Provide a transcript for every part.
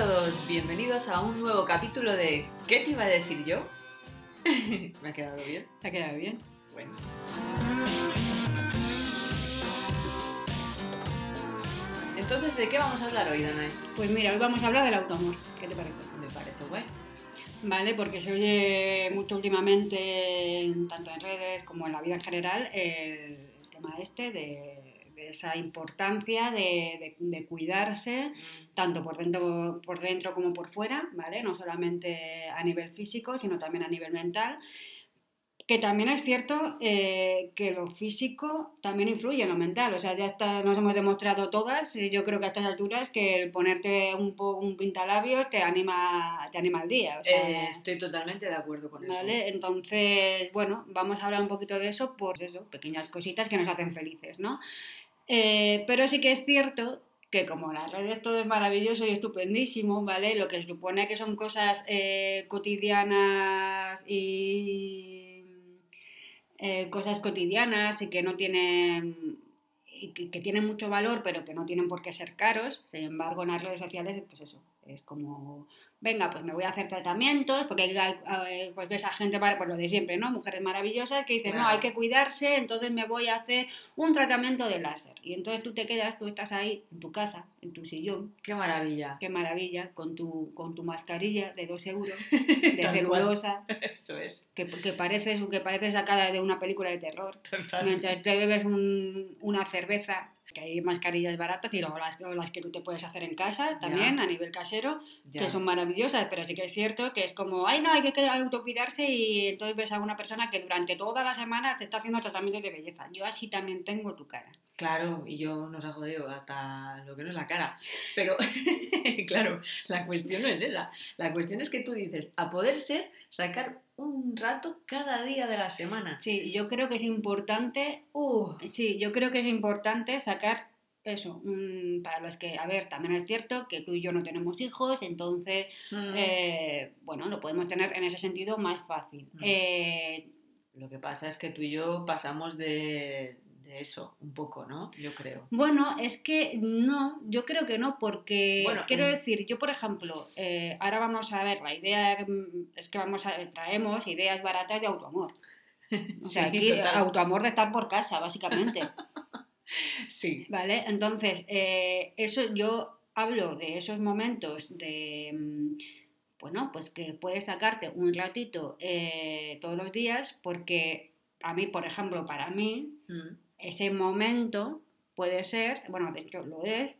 todos, bienvenidos a un nuevo capítulo de ¿Qué te iba a decir yo? ¿Me ha quedado bien? ¿Te ha quedado bien? Bueno. Entonces, ¿de qué vamos a hablar hoy, Danae? Pues mira, hoy vamos a hablar del autoamor. ¿Qué te parece? Me parece guay. Vale, porque se oye mucho últimamente, en- tanto en redes como en la vida en general, el, tema este de esa importancia de, de- de cuidarse, tanto por dentro, por dentro como por fuera, ¿vale? No solamente a nivel físico, sino también a nivel mental. Que también es cierto eh, que lo físico también influye en lo mental. O sea, ya está, nos hemos demostrado todas, yo creo que a estas alturas, que el ponerte un, po- un pintalabios te anima, te anima el día. O sea, Eh, estoy totalmente de acuerdo con eso. ¿Vale? Entonces, bueno, vamos a hablar un poquito de eso por eso, pequeñas cositas que nos hacen felices, ¿no? Eh, pero sí que es cierto que como las redes todo es maravilloso y estupendísimo, ¿vale? Lo que supone que son cosas eh, cotidianas y eh, cosas cotidianas y que no tienen que tienen mucho valor pero que no tienen por qué ser caros sin embargo en las redes sociales pues eso es como venga pues me voy a hacer tratamientos porque hay- pues ves a gente para pues lo de siempre no mujeres maravillosas que dicen no hay que cuidarse entonces me voy a hacer un tratamiento de láser y entonces tú te quedas tú estás ahí en tu casa en tu sillón. Qué maravilla. qué maravilla con tu con tu mascarilla de dos euros de celulosa Eso es. que, que pareces que parece sacada de una película de terror. Mientras te bebes un- una cerveza que hay mascarillas baratas y luego las, que tú te puedes hacer en casa también a nivel casero que son maravillosas pero sí que es cierto que es como ay no hay que, que autocuidarse y entonces ves a una persona que durante toda la semana te está haciendo tratamientos de belleza yo así también tengo tu cara Claro, y yo nos ha jodido hasta lo que no es la cara. Pero, claro, la cuestión no es esa. La cuestión es que tú dices, a poder ser, sacar un rato cada día de la semana. sí yo creo que es importante Uh, Sí, yo creo que es importante sacar eso, mm, para los que, a ver, también es cierto que tú y yo no tenemos hijos, entonces, mm, eh, bueno, lo podemos tener en ese sentido más fácil. Mm. Eh, Lo que pasa es que tú y yo pasamos de, de eso un poco, ¿no? Yo creo. bueno, es que no, yo creo que no, porque Bueno, quiero en- decir, yo por ejemplo, eh, ahora vamos a ver, la idea es que vamos a, traemos ideas baratas de autoamor. O sea, Sí, aquí total. autoamor de estar por casa, básicamente. Sí. ¿Vale? Entonces, eh, eso yo hablo de esos momentos de, mm, bueno, pues que puedes sacarte un ratito eh, todos los días, porque a mí, por ejemplo, para mí, Mm, ese momento puede ser, bueno, de hecho lo es,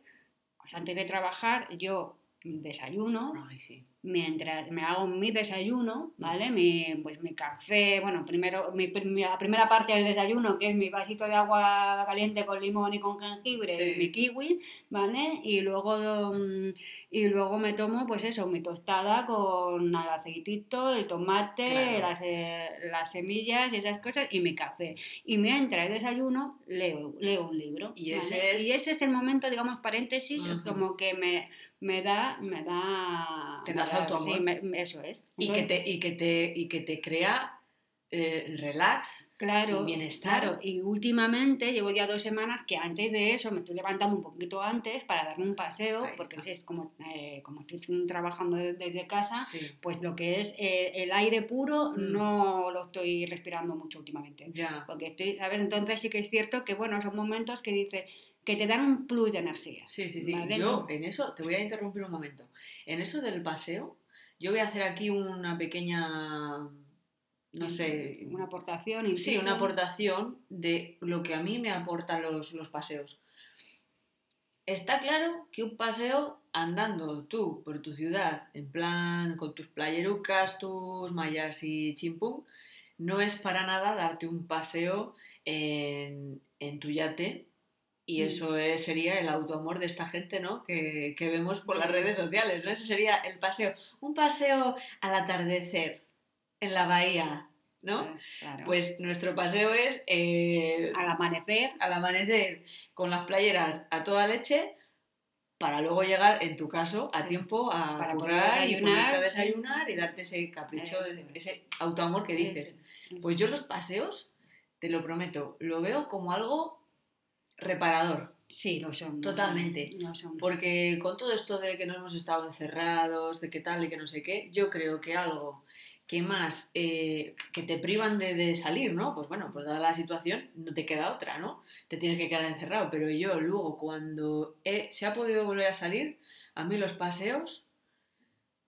pues antes de trabajar yo desayuno, Ay, sí. mientras me hago mi desayuno, ¿vale? Mi, pues mi café, bueno, primero, mi, la primera parte del desayuno, que es mi vasito de agua caliente con limón y con jengibre, Sí. mi kiwi, ¿vale? Y luego, mm, y luego me tomo, pues eso, mi tostada con el aceitito, el tomate, Claro. las, eh, las semillas y esas cosas, y mi café. Y mientras desayuno, leo, leo un libro. Y ¿vale? ese es- y ese es el momento, digamos, paréntesis, como que me, me da, me da... Te das da- autoamor. sí, me- eso es. Y que te, y que te, y que te crea eh, relax. Claro, y bienestar. claro. Y últimamente llevo ya dos semanas que antes de eso me estoy levantando un poquito antes para darme un paseo, Ahí porque está. es como, eh, como estoy trabajando de- desde casa, Sí. pues lo que es eh, el aire puro Mm. no lo estoy respirando mucho últimamente. Ya. Porque estoy, ¿sabes? Entonces sí que es cierto que, bueno, son momentos que dice que te dan un plus de energía. Sí, sí, sí. ¿vale? Yo en eso, te voy a interrumpir un momento. En eso del paseo, yo voy a hacer aquí una pequeña, no sé, Una aportación. sí, inciso. una aportación de lo que a mí me aportan los, los paseos. Está claro que un paseo andando tú por tu ciudad, en plan con tus playerucas, tus mallas y chimpum, no es para nada darte un paseo en, en tu yate. Y Mm. eso es- sería el autoamor de esta gente, ¿no? Que, que vemos por las redes sociales, ¿no? Ese sería el paseo. Un paseo al atardecer en la bahía, ¿no? Sí, claro. Pues nuestro paseo es eh, al amanecer. al amanecer con las playeras a toda leche para luego llegar, en tu caso, a tiempo a Para currar y desayunar, a desayunar y darte ese capricho, Eso ese autoamor que dices. Eso, eso. Pues yo los paseos, te lo prometo, lo veo como algo reparador. Sí, lo son. Totalmente. Lo son. Porque con todo esto de que no hemos estado encerrados, de que tal y que no sé qué, yo creo que algo que más eh, que te privan de, de salir, ¿no? Pues bueno, pues dada la situación, no te queda otra, ¿no? Te tienes que quedar encerrado. Pero yo luego, cuando he- se ha podido volver a salir, a mí los paseos,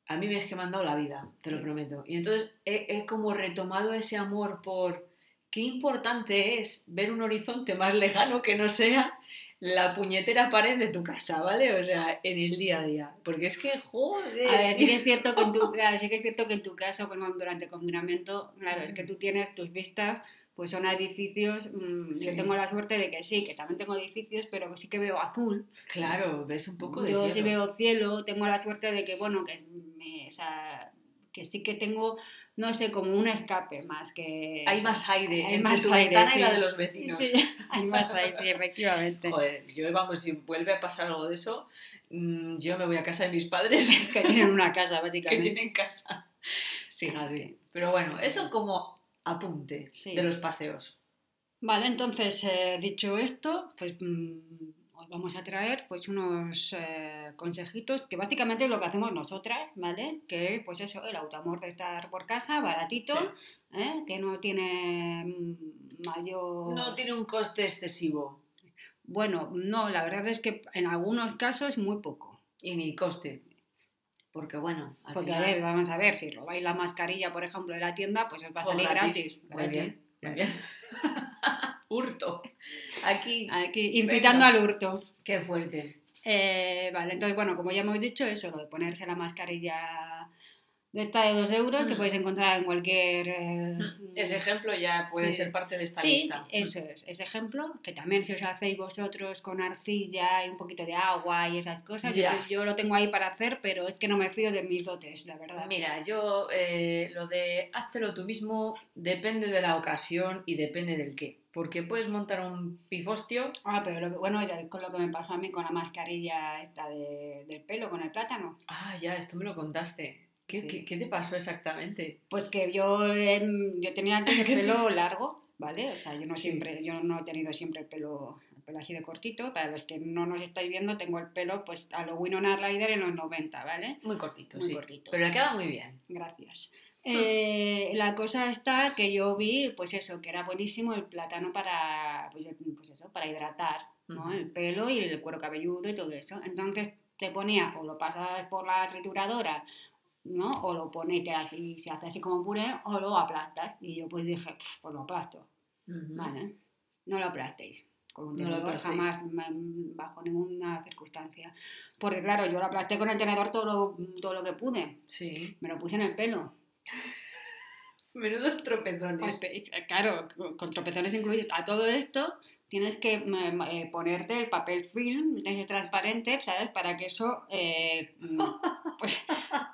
a mí me es que me han dado la vida, te lo prometo. Y entonces he, he como retomado ese amor por qué importante es ver un horizonte más lejano que no sea la puñetera pared de tu casa, ¿vale? O sea, en el día a día. Porque es que, joder. A ver, sí que es cierto que en tu, claro, sí que es cierto que en tu caso, como durante el confinamiento, claro, es que tú tienes tus vistas, pues son a edificios. mm, Sí. Yo tengo la suerte de que sí, que también tengo edificios, pero sí que veo azul. Claro, ves un poco de Yo sí veo cielo, tengo la suerte de que, bueno, que, me- o sea, que sí que tengo, no sé, como un escape más que... Hay más aire Hay entre más tu aire, ventana y la sí. de los vecinos. Sí, hay más aire, sí, efectivamente. Joder, yo vamos, si vuelve a pasar algo de eso, mm, yo me voy a casa de mis padres Que tienen una casa, que básicamente. tienen casa. Sí, Javi. Pero bueno, eso como apunte Sí. de los paseos. Vale, entonces, eh, dicho esto, pues mm, vamos a traer pues unos eh, consejitos que básicamente es lo que hacemos nosotras, ¿vale? Que es pues eso, el automor de estar por casa, baratito, ¿eh? que no tiene mm, mayor... No tiene un coste excesivo Bueno, no, la verdad es que en algunos casos muy poco. y ni coste. Porque bueno, al Porque, final, a ver, vamos a ver, si robáis la mascarilla, por ejemplo, de la tienda, pues os va a salir gratis. Muy bien, muy bien. Hurto. Aquí. Aquí, incitando Venga. al hurto. Qué fuerte. Eh, vale, entonces, bueno, como ya hemos dicho, eso, lo de ponerse la mascarilla de esta de 2 euros, que Mm. podéis encontrar en cualquier... eh, Ese ejemplo ya puede Sí. ser parte de esta Sí, lista. eso es, ese ejemplo, que también si os hacéis vosotros con arcilla y un poquito de agua y esas cosas, yo, Ya. yo lo tengo ahí para hacer, pero es que no me fío de mis dotes, la verdad. Mira, yo eh, lo de háztelo tú mismo depende de la ocasión y depende del qué. Porque puedes montar un pifostio. Ah, pero lo bueno, ya con lo que me pasó a mí con la mascarilla esta de- del pelo, con el plátano. Ah, ya, esto me lo contaste. ¿Qué, Sí. qué- qué te pasó exactamente? Pues que yo, em, yo tenía antes el pelo largo, ¿vale? O sea, yo no Sí. siempre, yo no he tenido siempre el pelo, el pelo así de cortito. Para los que no nos estáis viendo, tengo el pelo pues a lo Winona Ryder en los 90, ¿vale? Muy cortito, Muy sí. cortito. Pero le queda muy bien. Gracias. Eh, la cosa está que yo vi, pues eso, que era buenísimo el plátano para, pues, pues eso, para hidratar, ¿no? El pelo y el cuero cabelludo y todo eso. Entonces te ponía, o lo pasas por la trituradora, ¿no? O lo pones, así, se hace así como puré, o lo aplastas. Y yo pues dije, "Pf, pues lo aplasto. Ujú. Vale, no lo aplastéis. Con un No tenedor aplastéis. jamás, bajo ninguna circunstancia. Porque claro, yo lo aplasté con el tenedor todo lo, todo lo que pude. Sí. Me lo puse en el pelo. Menudos tropezones. Pues, Claro, con tropezones incluidos. A todo esto tienes que eh, ponerte el papel film ese transparente, ¿sabes? Para que eso eh, mm, pues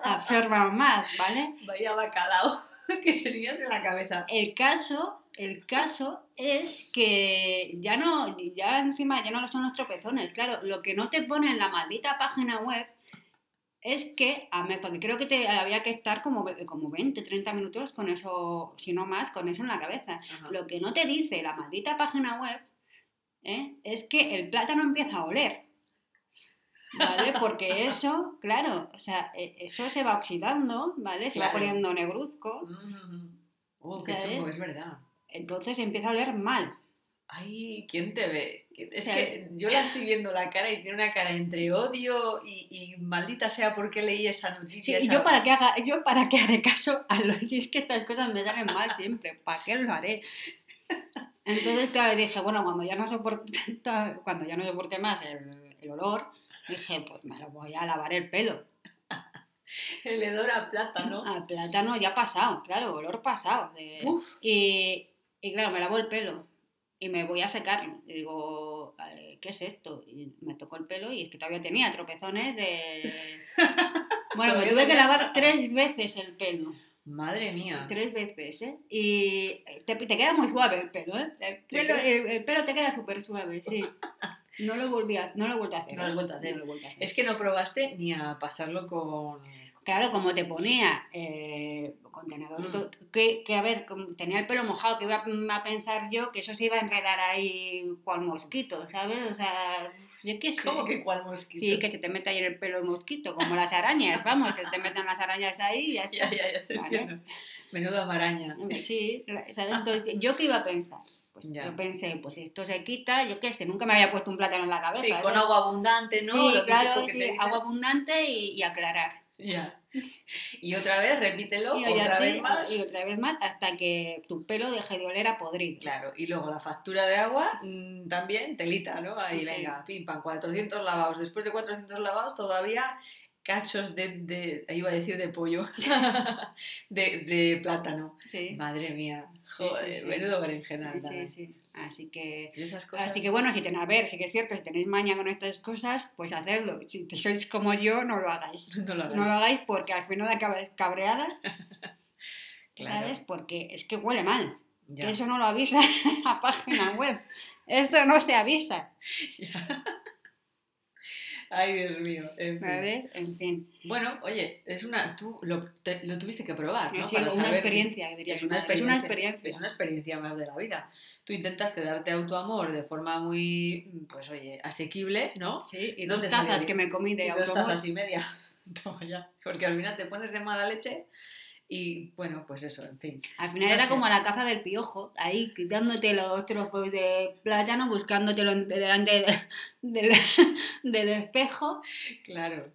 absorba más, ¿vale? Vaya bacalao que tenías en la cabeza. El caso, el caso es que ya no, ya encima ya no son los tropezones, claro, lo que no te pone en la maldita página web es que, a mí, porque creo que te había que estar como, como 20, 30 minutos con eso, si no más, con eso en la cabeza. Ajá. Lo que no te dice la maldita página web ¿eh? es que el plátano empieza a oler. ¿Vale? Porque eso, claro, o sea, e- eso se va oxidando, ¿vale? Se va poniendo negruzco, Mm. Oh, qué chungo, es verdad. entonces empieza a oler mal. Ay, ¿quién te ve? Es que yo la estoy viendo la cara y tiene una cara entre odio y, y maldita sea porque leí esa Sí, noticia. y esa- yo para qué haga, yo para qué haré caso a los y es que estas cosas me salen mal siempre, ¿para qué lo haré? Entonces, claro, dije, bueno, cuando ya no soporte, cuando ya no soporte más el, el olor, dije, pues me lo voy a lavar el pelo. El hedor a plátano. Al plátano ya pasado, claro, olor pasado. de- Uf, Y, y claro, me lavo el pelo y me voy a secarlo. Y digo, eh, ¿qué es esto? Y me tocó el pelo y es que todavía tenía tropezones de... Bueno, me tuve que lavar tres veces el pelo. madre mía. Tres veces, ¿eh? Y te, te queda muy suave el pelo, ¿eh? El ¿Te pelo, queda? el- el pelo te queda súper suave, sí. No lo volví a, no lo he vuelto a hacer. No lo has ¿eh? vuelto a hacer. No lo he vuelto a hacer. Es que no probaste ni a pasarlo con Claro, como te ponía eh, contenedor, Mm. que, que, a ver, tenía el pelo mojado, que iba a pensar yo que eso se iba a enredar ahí cual mosquito, ¿sabes? O sea, yo qué sé. ¿Cómo que cuál mosquito? Sí, que se te mete ahí en el pelo el mosquito, como las arañas, vamos, que se te metan las arañas ahí y ya está. Ya, ya, ya. Vale. entiendo. Menuda maraña. Sí, ¿sabes? Entonces, ¿yo qué iba a pensar? Pues Ya. yo pensé, pues esto se quita, yo qué sé, nunca me había puesto un plátano en la cabeza. Sí, con agua abundante, ¿no? Sí, Lo claro, sí, agua abundante y, y aclarar. Ya. Y otra vez, repítelo, Y, otra sí, vez más. y otra vez más hasta que tu pelo deje de oler a podrido. Claro, y luego la factura de agua mm, también, telita, ¿no? Ahí Sí. venga, pim pam, 400 lavados. Después de 400 lavados todavía cachos de, de iba a decir de pollo, de, de plátano. Sí, Madre mía, joder, menudo berenjenal. sí, sí. Así que, Y esas cosas. así que bueno, si tenéis, a ver, sí que es cierto, si tenéis maña con estas cosas, pues hacedlo. Si te sois como yo, no lo hagáis. no lo hagáis. No lo hagáis porque al final acabáis cabreada, Claro. ¿sabes? Porque es que huele mal. Ya. Eso no lo avisa la página web. Esto no se avisa, Ya. Ay, Dios mío. en fin. ¿sabes? En fin. Bueno, oye, es una. Tú lo, te- lo tuviste que probar, ¿no? Sido Para una saber- experiencia, diría Es una, es una experiencia, experiencia. es una experiencia más de la vida. Tú intentaste darte autoamor de forma muy, pues oye, asequible, ¿no? Sí, y ¿Dónde dos tazas que me comí de y dos tazas y media. Toma ya. Porque al final te pones de mala leche y bueno, pues eso, en fin. Al final No era sé. como la caza del piojo, ahí quitándote los trozos de plátano, buscándotelo delante de- del, del espejo. Claro.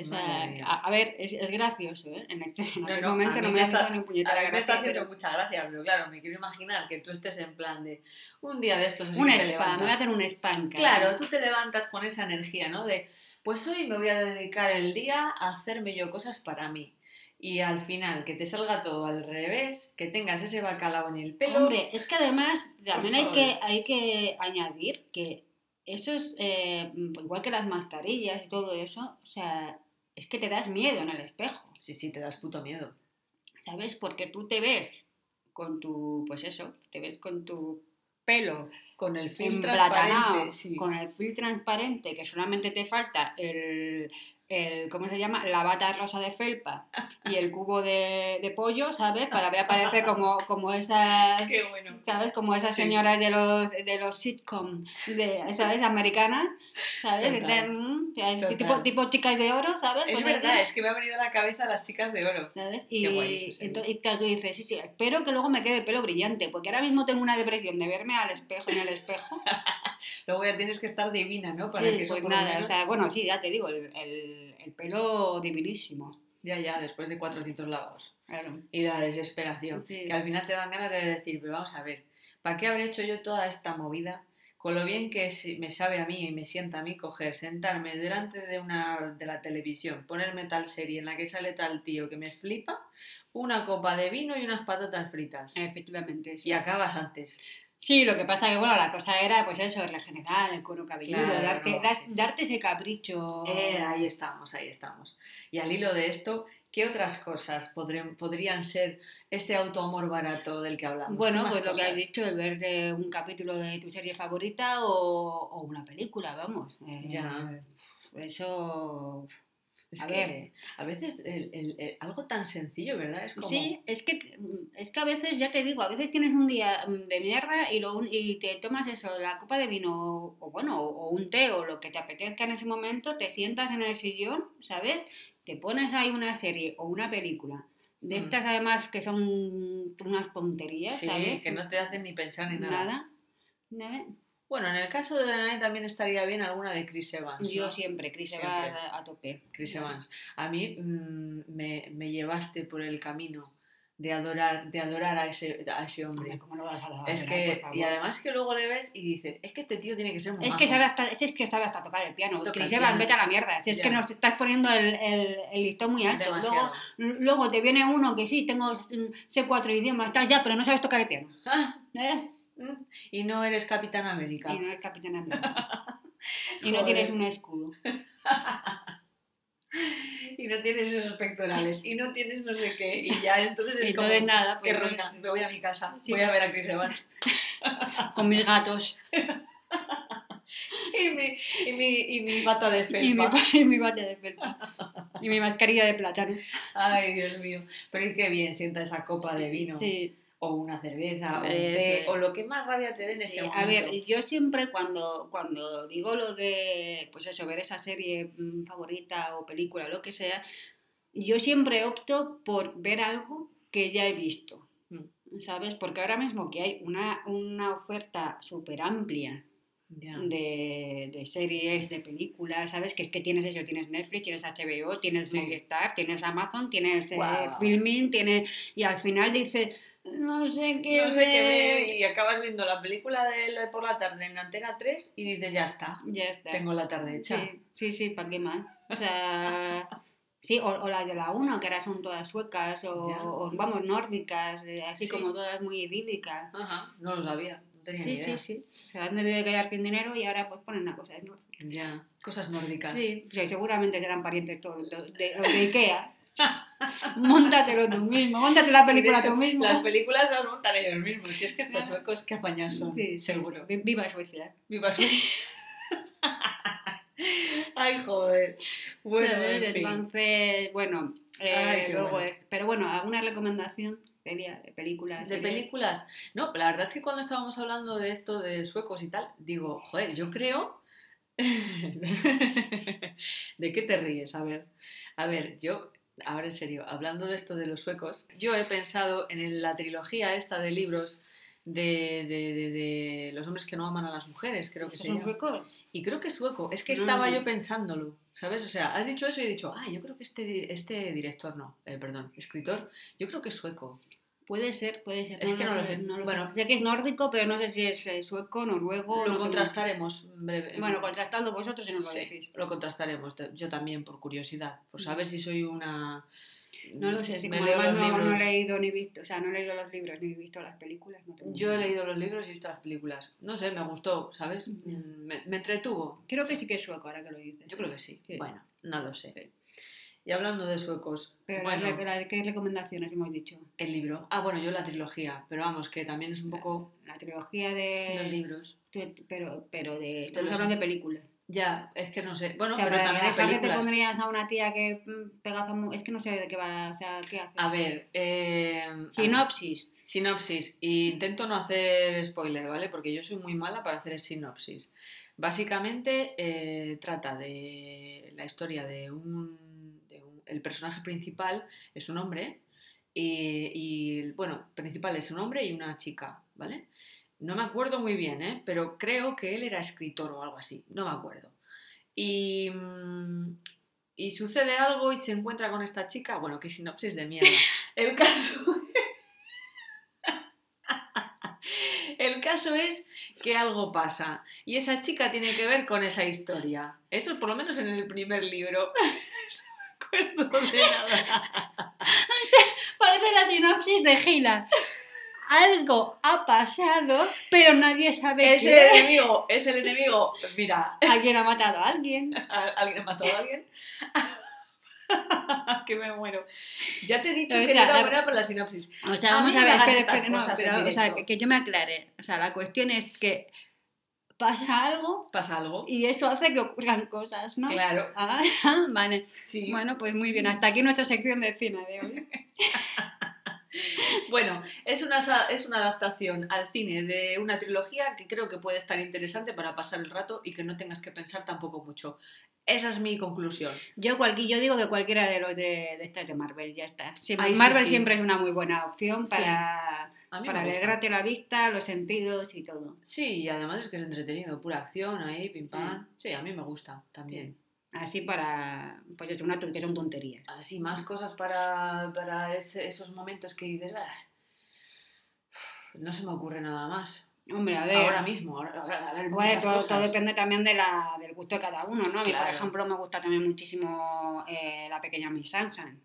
O sea, a, a ver, es, es gracioso, ¿eh? En, aquel- en No, aquel no, momento no me me ha está- dado ni un puñetera A mí me está haciendo pero mucha gracia, pero claro, me quiero imaginar que tú estés en plan de un día de estos así un spa, me voy a hacer un spa en casa. Claro, tú te levantas con esa energía, ¿no? De, pues hoy me voy a dedicar el día a hacerme yo cosas para mí. Y al final, que te salga todo al revés, que tengas ese bacalao en el pelo. Hombre, es que además también hay que, hay que añadir que eso es eh, igual que las mascarillas y todo eso, o sea, es que te das miedo en el espejo. Sí, sí, te das puto miedo. ¿sabes? Porque tú te ves con tu, pues eso, te ves con tu pelo Con el film transparente, sí. con el film transparente, que solamente te falta el, el, ¿cómo se llama? La bata rosa de felpa y el cubo de, de pollo, ¿sabes? Para ver aparecer como, como esas... Qué bueno. ¿Sabes? Como esas Sí. señoras de los, de los sitcom, de, ¿sabes? Americanas, ¿sabes? Total. Tipo, tipo chicas de oro, ¿sabes? Es Pues verdad, es que me ha venido a la cabeza las chicas de oro. ¿sabes? Qué Y, guay entonces, y tú dices, sí, sí, espero que luego me quede el pelo brillante, porque ahora mismo tengo una depresión de verme al espejo, en el espejo. Luego ya tienes que estar divina, ¿no? Para Sí, que eso pues nada, menos- o sea, bueno, sí, ya te digo, el, el- el pelo divinísimo. Ya, ya, después de 400 lavados. Claro. Y la desesperación. Sí. Que al final te dan ganas de decir, pero vamos a ver, ¿para qué habré hecho yo toda esta movida? Con lo bien que me sabe a mí y me sienta a mí coger, sentarme delante de, una, de la televisión, ponerme tal serie en la que sale tal tío que me flipa, una copa de vino y unas patatas fritas. Efectivamente. Sí. Y acabas antes. Sí, lo que pasa que, bueno, la cosa era, pues eso, regenerar el cuero cabelludo, Claro, darte, no, dar- sí, sí. darte ese capricho. Eh, ahí estamos, ahí estamos. Y al hilo de esto, ¿qué otras cosas podrían, podrían ser este autoamor barato del que hablamos? ¿Qué Bueno, pues lo que has dicho, el ver de un capítulo de tu serie favorita o, o una película, vamos. Eh, Ya. Eso. Es A que ver. a veces el- el- el- algo tan sencillo, ¿verdad? Es como... Sí, es que, es que a veces, ya te digo, a veces tienes un día de mierda y, lo, y te tomas eso, la copa de vino o bueno, o un té o lo que te apetezca en ese momento, te sientas en el sillón, ¿sabes? Te pones ahí una serie o una película. De Mm. estas además que son unas tonterías, Sí, ¿sabes? que no te hacen ni pensar ni nada. Nada. Bueno, en el caso de la Nani también estaría bien alguna de Chris Evans. Yo ¿no? siempre, Chris Siempre. Evans a, a tope. Chris Evans. A mí mm, me, me llevaste por el camino de adorar, de adorar a ese, a ese hombre. ¿cómo lo vas a dar? Es que, y además que luego le ves y dices, es que este tío tiene que ser muy Es que, majo". sabe hasta, es que sabe hasta tocar el piano. Toca Chris Evans, vete a la mierda. Si es Ya. que nos estás poniendo el, el, el listón muy alto. Demasiado. Luego, luego te viene uno que sí, tengo mm, sé cuatro idiomas, tal, ya, pero no sabes tocar el piano. ¿eh? mm, y no eres Capitán América. Y no eres Capitán América. y no tienes un escudo. Y no tienes esos pectorales. Y no tienes no sé qué. Y ya entonces es Entonces como... nada, pues, ruina, me voy a mi casa, Sí. voy a ver a Chris Evans. con mis gatos Y mi, y mi, y mi bata de felpa. y mi, y mi bate de felpa. y mi mascarilla de plátano. Ay, Dios mío. Pero y qué bien sienta esa copa de vino. Sí. O una cerveza, o un té, o lo que más rabia te dé en ese momento. a ver, yo siempre cuando, cuando digo lo de, pues eso, ver esa serie mm, favorita o película, lo que sea, yo siempre opto por ver algo que ya he visto, Mm. ¿sabes? Porque ahora mismo que hay una, una oferta súper amplia de, de series, de películas, ¿sabes? Que es que tienes eso, tienes Netflix, tienes HBO, tienes Sí. Movistar, tienes Amazon, tienes eh, Guau. Filming, tienes... Y al final dices, no sé qué No sé qué ver". y acabas viendo la película de la- por la tarde en Antena 3 y dices, ya está, Ya está. tengo la tarde hecha. Sí, sí, sí, ¿para qué más? O sea, sí, o, o las de la 1, que ahora son todas suecas, o, o, vamos, nórdicas, eh, así Sí. como todas muy idílicas. Ajá, no lo sabía, no tenía Sí, sí, sí. Se han debido de quedar sin dinero y ahora pues ponen una cosa nórdicas. Ya, cosas nórdicas. Sí, sí, seguramente serán parientes todos de, de, los de Ikea. Móntatelo tú mismo, móntate la película hecho, tú mismo. Las películas las montan ellos mismos. Si es que estos Claro. suecos, qué apañados son, Sí, seguro. sí. Viva Suecia. Viva Suecia. Ay, joder. Bueno, ¿Sabes? en fin. Entonces, bueno, eh, Ay, luego bueno. es- Pero bueno, ¿alguna recomendación sería de películas? De películas. No, la verdad es que cuando estábamos hablando de esto de suecos y tal, digo, joder, yo creo. ¿De qué te ríes? A ver, a ver, yo, ahora en serio, hablando de esto de los suecos, yo he pensado en la trilogía esta de libros de, de- de- de los hombres que no aman a las mujeres, creo que se ¿Son llama. suecos? Y creo que es sueco. Es que No estaba sé. yo pensándolo, ¿sabes? O sea, has dicho eso y he dicho, ah, yo creo que este, este director, no, eh, perdón, escritor, yo creo que es sueco. Puede ser, puede ser. Es que no lo sé, sé. no lo Bueno. sé. Sé que es nórdico, pero no sé si es eh, sueco, noruego. no Lo contrastaremos breve. Bueno, contrastando vosotros y nos lo Sí, decís. lo contrastaremos. Yo también, por curiosidad. Por saber si soy una. No lo sé, si me como además no, no he leído ni visto, o sea, no he leído los libros ni he visto las películas. No tengo Yo he leído los libros y he visto las películas. No sé, me gustó, ¿sabes? Mm, Me, me entretuvo. Creo que sí que es sueco ahora que lo dices. Yo creo que sí. Sí. Bueno, no lo sé. Y hablando de suecos, Pero bueno, ¿qué recomendaciones hemos dicho? el libro. Ah, bueno, yo la trilogía, pero vamos, que también es un poco La trilogía de... los libros. Pero, pero de... Estamos hablando de películas. Ya, es que no sé. Bueno, o sea, pero también hay dejar que te películas. pondrías a una tía que mm, pegaza... Es que no sé de qué va, o sea, ¿qué hace? A ver, eh, a ver. Sinopsis. Sinopsis. Y intento no hacer spoiler, ¿vale? Porque yo soy muy mala para hacer sinopsis. Básicamente eh, trata de la historia de un- El personaje principal es un hombre y, bueno, principal es un hombre y una chica, ¿vale? No me acuerdo muy bien, ¿eh? Pero creo que él era escritor o algo así, no me acuerdo. Y, mm, y sucede algo y se encuentra con esta chica, bueno, qué sinopsis de mierda. El caso... El caso es que algo pasa y esa chica tiene que ver con esa historia. Eso por lo menos en el primer libro. Acuerdo de nada. Parece la sinopsis de Gila. Algo ha pasado, pero nadie sabe Es el qué. enemigo, es el enemigo. Mira, Alguien ha matado a alguien. ¿a- ¿alguien mató a alguien? que me muero. Ya te he dicho Pero, que no era buena por la sinopsis. O sea, vamos a ver, espera, espera, no, pero, o sea, que yo me aclare. O sea, la cuestión es que pasa algo ¿Pasa algo? y eso hace que ocurran cosas, ¿no? Claro. Ah, vale. Sí. Bueno, pues muy bien. Hasta aquí nuestra sección de cine de hoy. Bueno, es una, es una adaptación al cine de una trilogía que creo que puede estar interesante para pasar el rato y que no tengas que pensar tampoco mucho. Esa es mi conclusión. Yo, cualqui- yo digo que cualquiera de los de, de estas de Marvel, ya está. Ay, Marvel sí. siempre es una muy buena opción para, para alegrarte la vista, los sentidos y todo. Sí, y además es que es entretenido, pura acción ahí, pim pam. Sí, a mí me gusta también. Así para, pues es una que son tonterías. Así, más cosas para, para ese- esos momentos que dices, "Ah, no se me ocurre nada más. Hombre, a ver. Ahora mismo, ahora, a ver, Bueno, muchas todo, cosas. todo depende también de la, del gusto de cada uno, ¿no? A mí, por Claro. ejemplo, me gusta también muchísimo eh, La pequeña Miss Sunshine.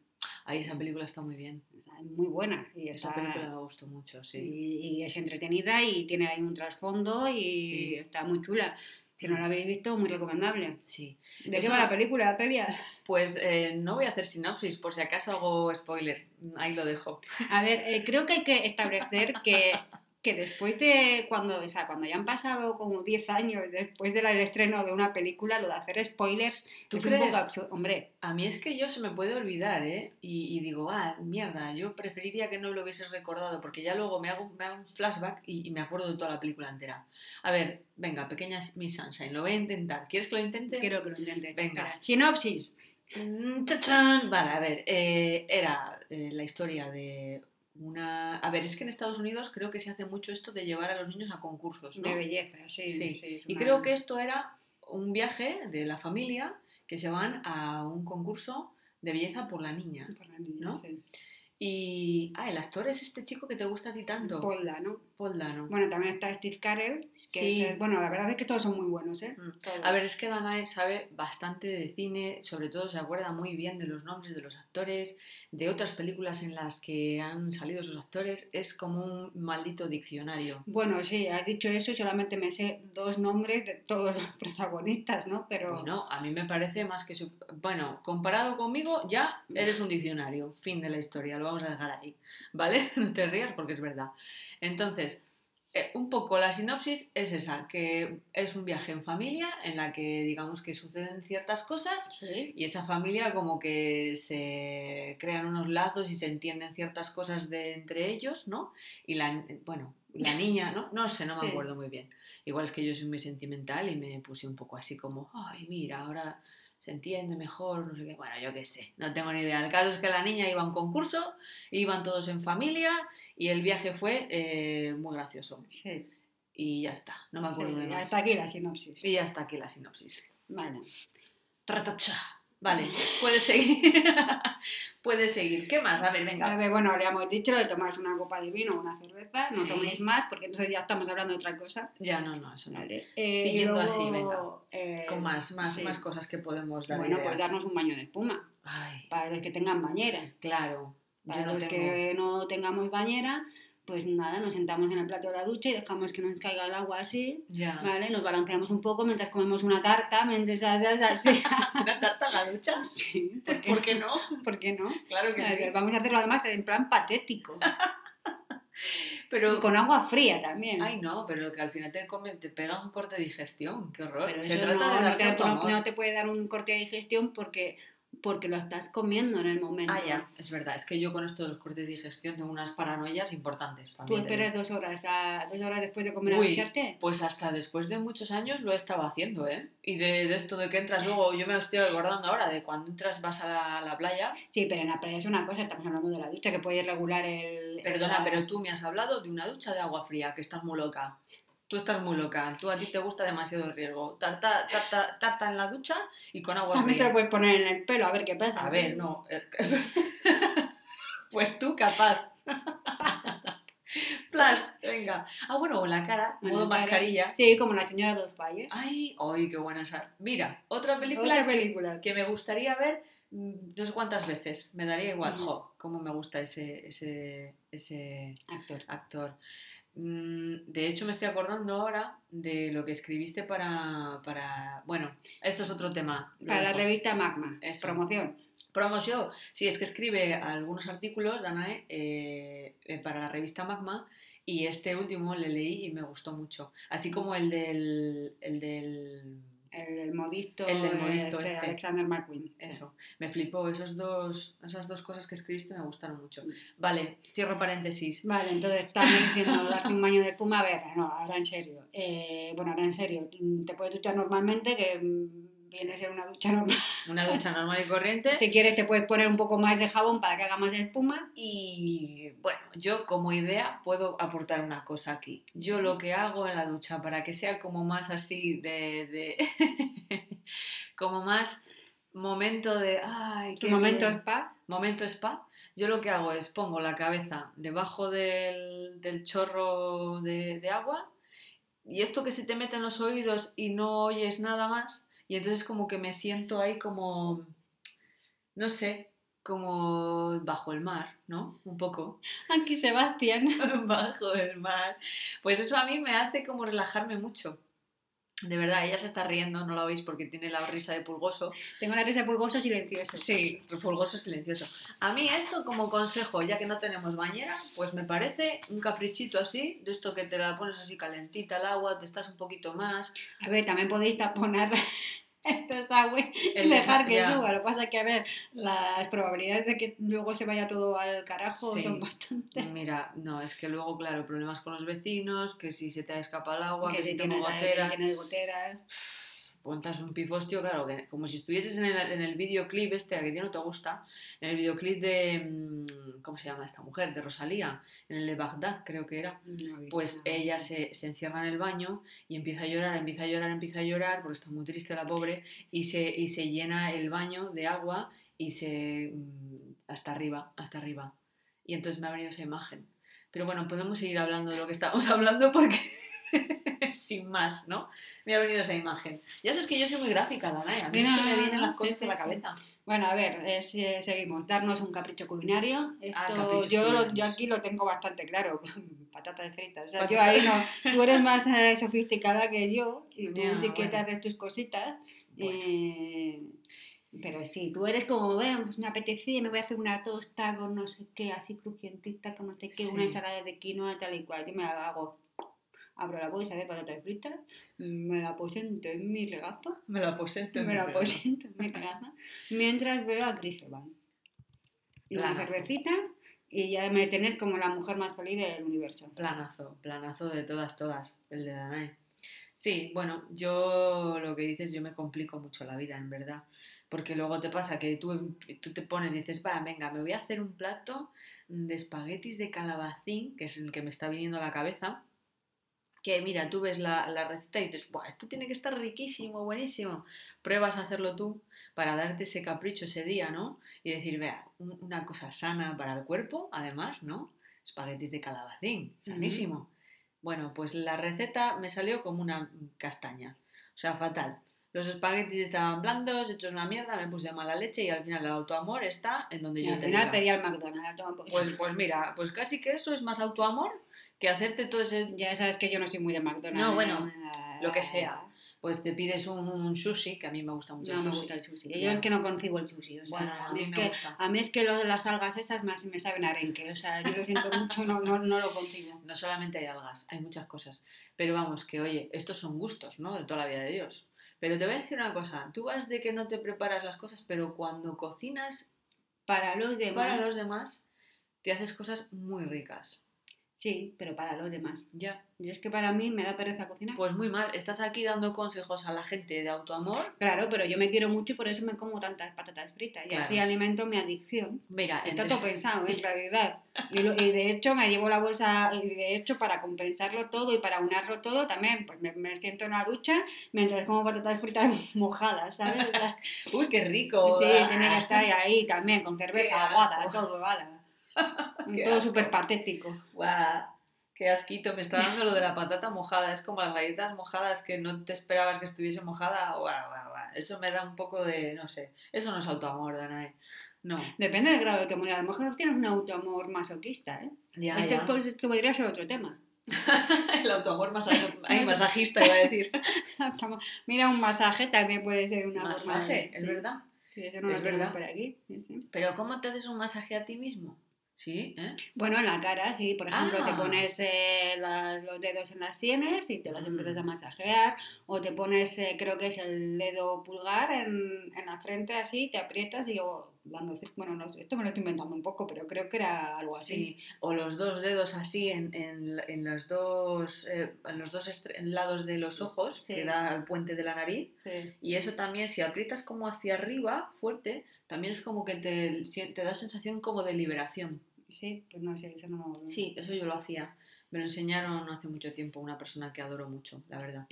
Ahí esa película está muy bien. Es muy buena. Y, Esa está- película me gustó mucho, sí. y, y es entretenida y tiene ahí un trasfondo y Sí. está muy chula. Si no la habéis visto, muy recomendable. Sí. ¿De qué va la película, Telia? Pues eh, no voy a hacer sinopsis, por si acaso hago spoiler. Ahí lo dejo. A ver, eh, creo que hay que establecer que que después de cuando, o sea, cuando ya han pasado como 10 años después del estreno de una película, lo de hacer spoilers ¿Tú es crees? un poco absurdo. Hombre, A mí es que yo se me puede olvidar, ¿eh? Y, y digo, ah, mierda, yo preferiría que no lo hubieses recordado, porque ya luego me hago, me hago un flashback y, y me acuerdo de toda la película entera. A ver, venga, pequeña Miss Sunshine, lo voy a intentar. ¿Quieres que lo intente? quiero que lo intentes. Venga. Espera. Sinopsis. Mm. Vale, a ver, eh, era eh, la historia de una... A ver, es que en Estados Unidos creo que se hace mucho esto de llevar a los niños a concursos, ¿no? De belleza, sí. Sí, sí, es Y una- creo que esto era un viaje de la familia que se van a un concurso de belleza por la niña. Por la niña, ¿no? sí. Y, ah, el actor es este chico que te gusta a ti tanto, Polda, ¿no? Dano. Bueno, también está Steve Carell, que Sí. es bueno, la verdad es que todos son muy buenos, ¿eh? Mm. A ver, es que Danae sabe bastante de cine, sobre todo se acuerda muy bien de los nombres de los actores, de otras películas en las que han salido sus actores, es como un maldito diccionario. Bueno, sí, has dicho eso y solamente me sé dos nombres de todos los protagonistas, ¿no? Pero Bueno, a mí me parece más que... su- Bueno, comparado conmigo, ya eres un diccionario. Fin de la historia, lo vamos a dejar ahí. ¿Vale? No te rías porque es verdad. Entonces, eh, un poco la sinopsis es esa, que es un viaje en familia en la que digamos que suceden ciertas cosas sí. y esa familia como que se crean unos lazos y se entienden ciertas cosas de entre ellos, ¿no? Y la, bueno, la niña, ¿no? No sé, no me Sí. acuerdo muy bien. Igual es que yo soy muy sentimental y me puse un poco así como, ay, mira, ahora se entiende mejor, no sé qué. Bueno, yo qué sé, no tengo ni idea. El caso es que la niña iba a un concurso, iban todos en familia y el viaje fue eh, muy gracioso. Sí, Y ya está, no me acuerdo sí, de más. hasta aquí la sinopsis. Y ya está aquí la sinopsis. Vale. Tratacha. Vale, puedes seguir. puedes seguir. ¿Qué más? A ver, A venga. ver, bueno, le hemos dicho lo de tomarse una copa de vino o una cerveza, no Sí. toméis más porque entonces ya estamos hablando de otra cosa. Ya, no, no, eso no. Vale. Eh, Siguiendo así, luego, eh, Con más, más, sí. más cosas que podemos dar. Bueno, ideas. pues darnos un baño de espuma Ay, para los que tengan bañera. claro. Para Yo no los tengo. que no tengamos bañera, pues nada, nos sentamos en el plato de la ducha y dejamos que nos caiga el agua así, Ya. ¿vale? Nos balanceamos un poco mientras comemos una tarta, mientras. ¿Una tarta a la ducha? Sí, ¿por qué, ¿Por qué no? ¿Por qué no? Claro que sí. Vamos a hacerlo además en plan patético. Pero. Y con agua fría también. Ay, no, pero que al final te, come, te pega un corte de digestión. Qué horror. Pero Se trata no, de no te, no- no te puede dar un corte de digestión porque, porque lo estás comiendo en el momento. Ah, ya, es verdad. Es que yo con esto de los cortes de digestión tengo unas paranoias importantes Tú también. digo. esperas dos horas, a, dos horas después de comer a Uy, ducharte. Pues hasta después de muchos años lo he estado haciendo, ¿eh? Y de, de esto de que entras luego, yo me estoy acordando ahora de cuando entras, vas a la, a la playa. Sí, pero en la playa es una cosa, estamos hablando de la ducha, que puedes regular el... Perdona, el- pero tú me has hablado de una ducha de agua fría, que estás muy loca. Tú estás muy loca, tú a ti te gusta demasiado el riesgo. Tarta, tarta, tarta en la ducha y con agua También te lo puedes poner en el pelo, a ver qué pasa. A ver, no. pues tú capaz. Plus, venga. Ah, bueno, o en la cara, modo cara. mascarilla. Sí, como la señora Doubtfire. Ay, ay, qué buena esa. Mira, otra película Otra que- película. que me gustaría ver mm, no sé cuántas veces. Me daría igual. Ujú. Jo, cómo me gusta ese, ese, ese Actor. actor. Mm, De hecho, me estoy acordando ahora de lo que escribiste para. para... Bueno, esto es otro tema. Para la revista Magma. Promoción. Promo Show. Sí, es que escribe algunos artículos, Danae, eh, eh, para la revista Magma. Y este último le leí y me gustó mucho. Así como el del. El del El, el modisto, El del modisto este, este. Alexander McQueen. Sí. Eso, me flipó. Esos dos, esas dos cosas que escribiste me gustaron mucho. Mm. Vale, cierro paréntesis. Vale, entonces estamos diciendo darte un baño de espuma, a ver, no, ahora en serio. Eh, bueno, ahora en serio, te puedes duchar normalmente, que mm, viene a ser una ducha normal. Una ducha normal y corriente. Si quieres te puedes poner un poco más de jabón para que haga más espuma. Y bueno, yo como idea puedo aportar una cosa aquí. Yo lo que hago en la ducha para que sea como más así de... de como más momento de... Ay, qué momento bien". spa, Momento spa. Yo lo que hago es pongo la cabeza debajo del, del chorro de, de agua y esto que se te mete en los oídos y no oyes nada más y entonces como que me siento ahí como, no sé, como bajo el mar, ¿no? Un poco. aquí Sebastián. bajo el mar. Pues eso a mí me hace como relajarme mucho. De verdad, ella se está riendo, no la oís porque tiene la risa de pulgoso. Tengo la risa pulgoso silencioso. Sí, pulgoso silencioso. A mí eso como consejo, ya que no tenemos bañera, pues me parece un caprichito así, de esto que te la pones así calentita el agua, te estás un poquito más. A ver, también podéis taponar esta agua y El dejar que ya. suba. Lo que pasa es que, a ver, las probabilidades de que luego se vaya todo al carajo Sí. son bastante. Mira, no, es que luego, claro, problemas con los vecinos, que si se te escapa el agua, que, que si si tengo tienes, ahí- que goteras, si tienes goteras. Montas un pifostio, claro, que como si estuvieses en el, en el videoclip este, a que ti no te gusta, en el videoclip de, mm, ¿cómo se llama esta mujer? De Rosalía, en el de Bagdad, creo que era. No Pues ella se, se encierra en el baño y empieza a llorar, empieza a llorar, empieza a llorar, porque está muy triste la pobre, y se, y se llena el baño de agua y se... mm, hasta arriba, hasta arriba. Y entonces me ha venido esa imagen. Pero bueno, podemos seguir hablando de lo que estamos hablando porque... Sin más, ¿no? Me ha venido esa imagen. Ya sabes que yo soy muy gráfica, Danae. A mí No, me vienen no, las cosas sí, en la sí. cabeza. Bueno, a ver, eh, si- seguimos. Darnos un capricho culinario. Esto, Ah, yo, lo- yo aquí lo tengo bastante claro. Patatas fritas. O sea, yo ahí no. Tú eres más eh, sofisticada que yo y tú sí que te bueno. haces tus cositas. Bueno. eh, pero sí, tú eres como, bueno, pues me apetecía, me voy a hacer una tosta con no sé qué, así crujientita, con no sé qué, una ensalada de quinoa, tal y cual. Yo me la hago. Abro la bolsa de patatas fritas, me la aposento en mi regazo Me la aposento en me mi en mi casa mientras veo a Chris Evans. Y una cervecita y ya me tenés como la mujer más feliz del universo. Planazo, planazo de todas, todas, el de Danae. Sí, bueno, yo lo que dices, yo me complico mucho la vida, en verdad. Porque luego te pasa que tú, tú te pones y dices, va, venga, me voy a hacer un plato de espaguetis de calabacín, que es el que me está viniendo a la cabeza. Que mira, tú ves la, la receta y dices, Buah, esto tiene que estar riquísimo, buenísimo. Pruebas a hacerlo tú para darte ese capricho ese día, ¿no? Y decir, vea, un- una cosa sana para el cuerpo, además, ¿no? Espaguetis de calabacín, sanísimo. Bueno, pues la receta me salió como una castaña, o sea, fatal. Los espaguetis estaban blandos, hechos una mierda, me puse mala leche y al final el autoamor está en donde Y yo al final diga. pedí al McDonald's. toma un poquito. Pues, pues mira, pues casi que eso es más autoamor que hacerte todo ese... ya sabes que yo no soy muy de McDonald's. No, bueno, Ah, lo que sea. Pues te pides un, un sushi, que a mí me gusta mucho No el me sushi. gusta el sushi. Yo es que no concibo el sushi. O sea, Bueno, a, mí es me que, gusta. a mí es que lo de las algas esas más me saben arenque. O sea, yo lo siento mucho, no, no, no lo concibo. No solamente hay algas, hay muchas cosas. Pero vamos, que oye, estos son gustos, ¿no? De toda la vida de Dios. Pero te voy a decir una cosa, tú vas de que no te preparas las cosas, pero cuando cocinas Para los demás. para los demás, te haces cosas muy ricas. Sí, pero para los demás. Ya. Y es que para mí me da pereza cocinar. Pues muy mal, estás aquí dando consejos a la gente de autoamor. Claro, pero yo me quiero mucho y por eso me como tantas patatas fritas. Y Claro. así alimento mi adicción. Mira, Está todo pensado, en realidad. Y, lo- y de hecho me llevo la bolsa, y de hecho para compensarlo todo y para unarlo todo también, pues me, me siento en la ducha mientras como patatas fritas mojadas, ¿sabes? Uy, qué rico. sí, tiene que estar ahí también, con cerveza, aguada, todo, ala. Todo súper patético. Guau, qué asquito, me está dando lo de la patata mojada. Es como las galletas mojadas que no te esperabas que estuviese mojada. Guau, guau, guau. Eso me da un poco de, no sé, eso no es autoamor, Danae. No. Depende del grado de autoamor. A lo mejor tienes un autoamor masoquista, ¿eh? Ya, Este ya. pues, podría ser otro tema. El autoamor masa- ay, masajista, iba a decir. Mira, un masaje también puede ser una forma de- Masaje, es verdad. Sí, eso no Es lo verdad. por aquí. sí, sí. Pero ¿cómo te haces un masaje a ti mismo? ¿Sí? ¿Eh? Bueno, en la cara, sí. Por ejemplo, te Ah. pones eh, las- los dedos en las sienes y te las Mm. empiezas a masajear. O te pones, eh, creo que es el dedo pulgar en, en la frente así, te aprietas y yo dando... Bueno, no esto me lo estoy inventando un poco, pero creo que era algo así. Sí, o los dos dedos así en, en, en los dos, eh, en los dos lados de los ojos, Sí. que da al puente de la nariz. Sí. Y eso también, si aprietas como hacia arriba, fuerte, también es como que te, te da sensación como de liberación. Sí, pues no sé, eso no... Sí, eso yo lo hacía. Me lo enseñaron hace mucho tiempo una persona que adoro mucho, la verdad.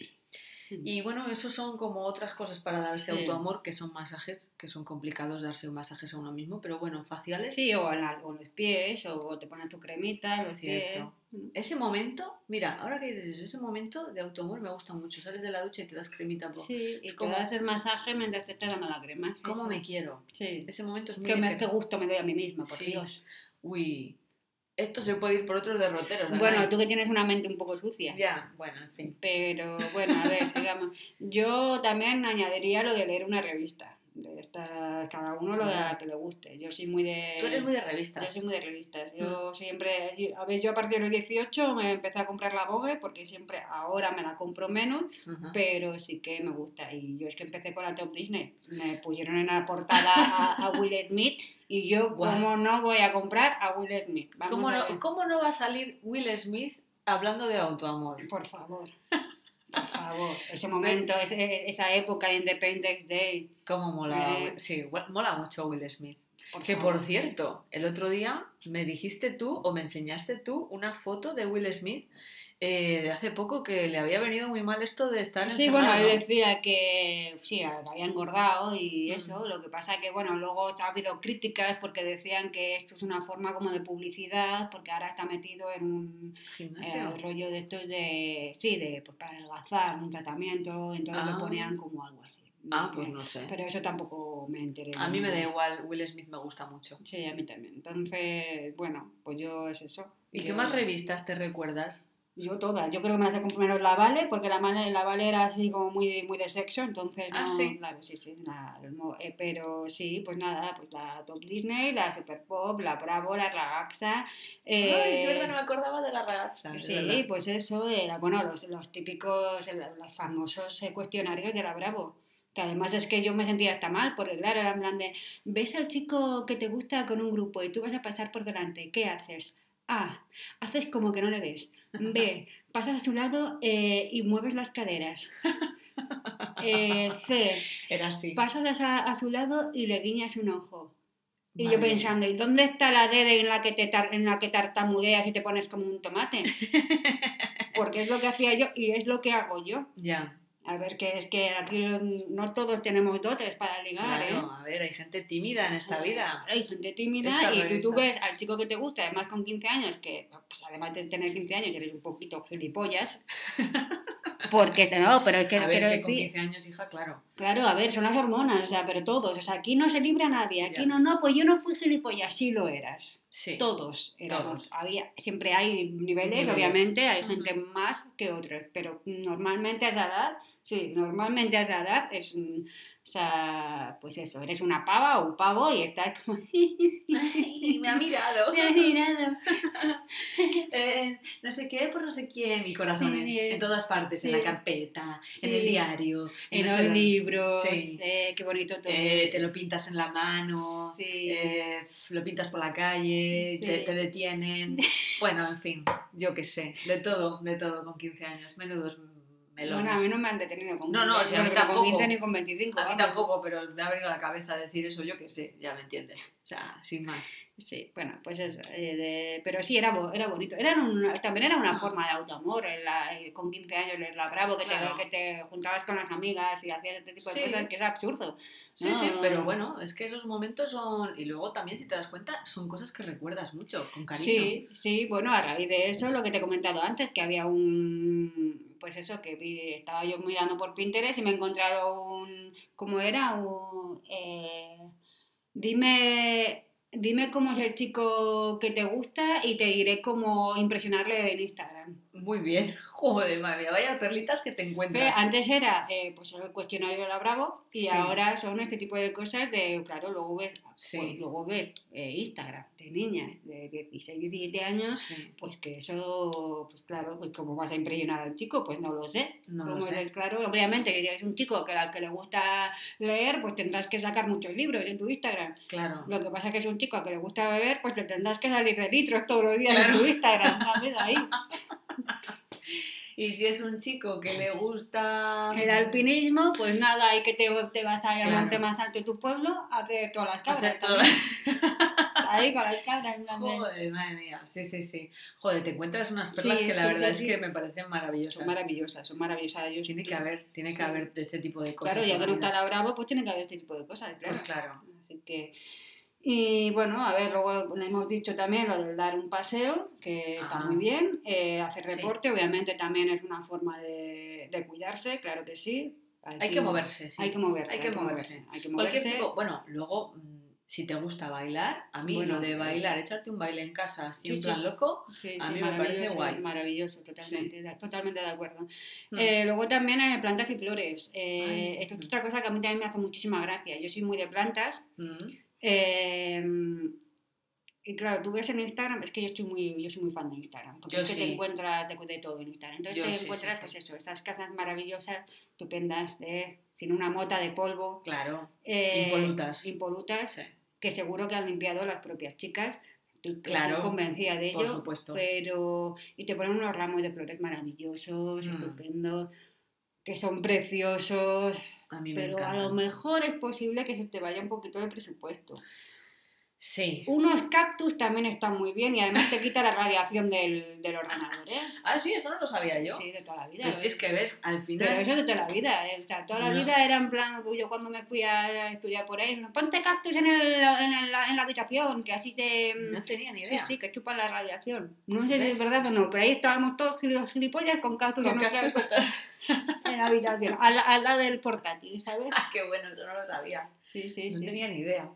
Mm. Y bueno, eso son como otras cosas para darse Sí. autoamor, que son masajes, que son complicados darse masajes a uno mismo, pero bueno, faciales. Sí, o en, la- o en los pies, o te pones tu cremita los Cierto. pies. Ese momento, mira, ahora que dices eso, ese momento de autoamor me gusta mucho. Sales de la ducha y te das cremita. po. Sí, y Es te como- das el masaje mientras te estás dando la crema. sí, ¿Cómo sí. me quiero? Sí. Ese momento es muy Qué, me- qué gusto me doy a mí misma, por Sí. Dios. Uy, Esto se puede ir por otros derroteros. Bueno, tú que tienes una mente un poco sucia. Ya, bueno, en fin. Pero bueno, a ver, sigamos. Yo también añadiría lo de leer una revista. De estas, cada uno lo Ya. que le guste. Yo soy muy de. Tú eres muy de Yo revistas. soy muy de revistas. Yo siempre. yo- A ver, yo a partir de los 18 me empecé a comprar la Vogue porque siempre. Ahora me la compro menos, pero sí que me gusta. Y yo es que empecé con la Top Disney. Me pusieron en la portada a, a Will Smith y yo, Guau. ¿cómo no voy a comprar a Will Smith? Vamos ¿Cómo a no, ver. ¿Cómo no va a salir Will Smith hablando de autoamor? Por favor. Por favor. Ese momento, ese- esa época de Independence Day. ¿Cómo mola? Eh. Sí, mola mucho Will Smith. Por Que favor. por cierto, el otro día me dijiste tú o me enseñaste tú una foto de Will Smith eh, de hace poco que le había venido muy mal esto de estar Sí, bueno, él decía que sí, había engordado y eso, lo que pasa que, bueno, luego ha habido críticas porque decían que esto es una forma como de publicidad, porque ahora está metido en un eh, rollo de estos de, sí, de pues, para adelgazar, un tratamiento, entonces Ah. lo ponían como algo así. Ah, pues no sé. Pero eso tampoco me enteré. A mí me da igual, Will Smith me gusta mucho. Sí, a mí también. Entonces, bueno, pues yo es eso. ¿Y qué más revistas te recuerdas? Yo todas. Yo creo que me las he comprado menos la Vale, porque la la Vale era así como muy de, muy de sexo, entonces Ah, no, sí. claro, sí, sí. la- el mo- eh, pero sí, pues nada, pues la Top Disney, la Super Pop, la Bravo, la es eh, verdad, no me acordaba de la ragazza. es Sí, pues eso, era, bueno, los, los típicos, los famosos eh, cuestionarios de la Bravo. Que además es que yo me sentía hasta mal, porque claro, era en plan de, ves al chico que te gusta con un grupo y tú vas a pasar por delante, ¿qué haces? A, haces como que no le ves. B, pasas a su lado eh, y mueves las caderas. Eh, C, Era así. pasas a, a su lado y le guiñas un ojo. Y yo Madre pensando, ¿y dónde está la D en la que te tar- en la que tartamudeas y te pones como un tomate? Porque es lo que hacía yo y es lo que hago yo. Ya, A ver, que es que aquí no todos tenemos dotes para ligar, ¿eh? claro. A ver, hay gente tímida en esta vida. Hay gente tímida Esta y tú, tú revista. ves al chico que te gusta, además con 15 años, que pues, además de tener 15 años eres un poquito gilipollas. Porque, no, pero es que a ver, quiero es que con decir, 15 años, hija, claro. claro, a ver, son las hormonas, o sea, pero todos, o sea, aquí no se libra nadie, aquí Ya. no, no, pues yo no fui gilipollas, sí lo eras. Sí. Todos éramos. Todos. Había, siempre hay niveles, Niveles. obviamente, hay gente más que otros, pero normalmente a esa edad, sí, normalmente a esa edad es, mm, o sea, pues eso, eres una pava o un pavo y estás como... Ay, me ha mirado. Me has mirado. Eh, no sé qué por no sé quién y corazones Sí, en todas partes, en la sí. carpeta, en el diario, En no los dónde. libros, eh, qué bonito todo. Eh, te lo pintas en la mano, eh, lo pintas por la calle, te, te detienen. Bueno, en fin, yo qué sé, de todo, de todo con 15 años, menudos melones. Bueno, a mí no me han detenido con No, no, 15, o sea, a mí bueno, con tampoco. 15 ni con 25. A mí vamos. tampoco, pero me ha venido a la cabeza decir eso, yo qué sé, ya me entiendes. O sea, sin más. Sí, bueno, pues eso. eh, de- pero sí, era, era bonito. Era un- también era una Ah. forma de autoamor. la- eh, con 15 años, leer la Bravo, que, Claro. te, que te juntabas con las amigas y hacías este tipo de Sí. cosas, que es absurdo. Sí, No. sí, pero bueno, es que esos momentos son... Y luego también, si te das cuenta, son cosas que recuerdas mucho, con cariño. Sí, sí, bueno, a raíz de eso, lo que te he comentado antes, que había un, pues eso, que vi- estaba yo mirando por Pinterest y me he encontrado un, ¿cómo era? Un, eh, dime, dime cómo es el chico que te gusta y te diré cómo impresionarle en Instagram. Muy bien. Joder, madre mía, vaya perlitas que te Que encuentras. antes era eh, pues el cuestionario de la Bravo y Sí. ahora son este tipo de cosas de, claro, luego ves, Sí. pues, luego ves eh, Instagram de niñas de 16, 17 años Sí, pues que eso, pues claro, pues cómo vas a impresionar al chico, pues no lo sé. no lo Como sé. eres, claro, obviamente que si eres un chico que al que le gusta leer, pues tendrás que sacar muchos libros en tu Instagram. Claro. Lo que pasa es que es un chico al que le gusta beber, pues le tendrás que salir de litros todos los días Claro. en tu Instagram, ¿sabes? Ahí. Y si es un chico que le gusta... El alpinismo, pues nada, hay que te, te vas al Claro. monte más alto de tu pueblo a hacer todas las cabras. También. Ahí con las cabras. Joder, madre mía. Sí, sí, sí. Joder, te encuentras unas perlas Sí, que la sí, verdad sí, es que me parecen maravillosas. Son maravillosas, son maravillosas. Yo Tiene que haber, tiene que haber de este tipo de cosas. Claro, ya que no está la Bravo, pues tiene que haber este tipo de cosas, claro. Pues claro. Así que... Y bueno, a ver, luego le hemos dicho también lo del dar un paseo, que está muy bien. Eh, hacer Sí. reporte, obviamente, también es una forma de, de cuidarse, claro que sí. Hay que moverse, sí. Hay que moverse. Hay que moverse. Hay que Cualquier moverse. tipo, bueno, luego mm, si te gusta bailar, a mí Bueno, lo de eh, bailar, echarte un baile en casa así sí, en sí, plan sí. loco, Sí, A sí, mí me parece guay. Maravilloso, totalmente, totalmente de acuerdo. Hmm. Eh, luego también eh, plantas y flores. Eh, Ay, esto es mm. otra cosa que a mí también me hace muchísima gracia. Yo soy muy de plantas. Mm, eh, y claro, tú ves en Instagram, es que yo estoy muy, yo soy muy fan de Instagram, porque Yo es que te encuentras de, de todo en Instagram. Entonces Yo te sí, encuentras, sí. pues eso, estas casas maravillosas, estupendas, de- sin una mota de polvo, claro, eh, Impolutas. impolutas, que seguro que han limpiado las propias chicas. Estoy Claro, estoy convencida de ello. por supuesto. Pero, y te ponen unos ramos de flores maravillosos, Mm. estupendos, que son preciosos, a mí me pero a lo mejor es posible que se te vaya un poquito de presupuesto. Sí. Unos cactus también están muy bien y además te quita la radiación del, del ordenador, ¿eh? Ah, sí, eso no lo sabía yo. Sí, de toda la vida. Pues si es que ves, al final... Pero eso de toda la vida, ¿eh? o sea, toda la No. vida era en plan, yo cuando me fui a estudiar por ahí, ponte cactus en, el, en, el- en la habitación, que así se... No tenía ni Sí, idea. sí, que chupan la radiación. No sé si es verdad o no, pero ahí estábamos todos gil- gilipollas con cactus, Con en, nuestra- cactus en la habitación, al, al lado del portátil, ¿sabes? Ah, qué bueno, eso no lo sabía. Sí, sí, No sí. tenía ni idea.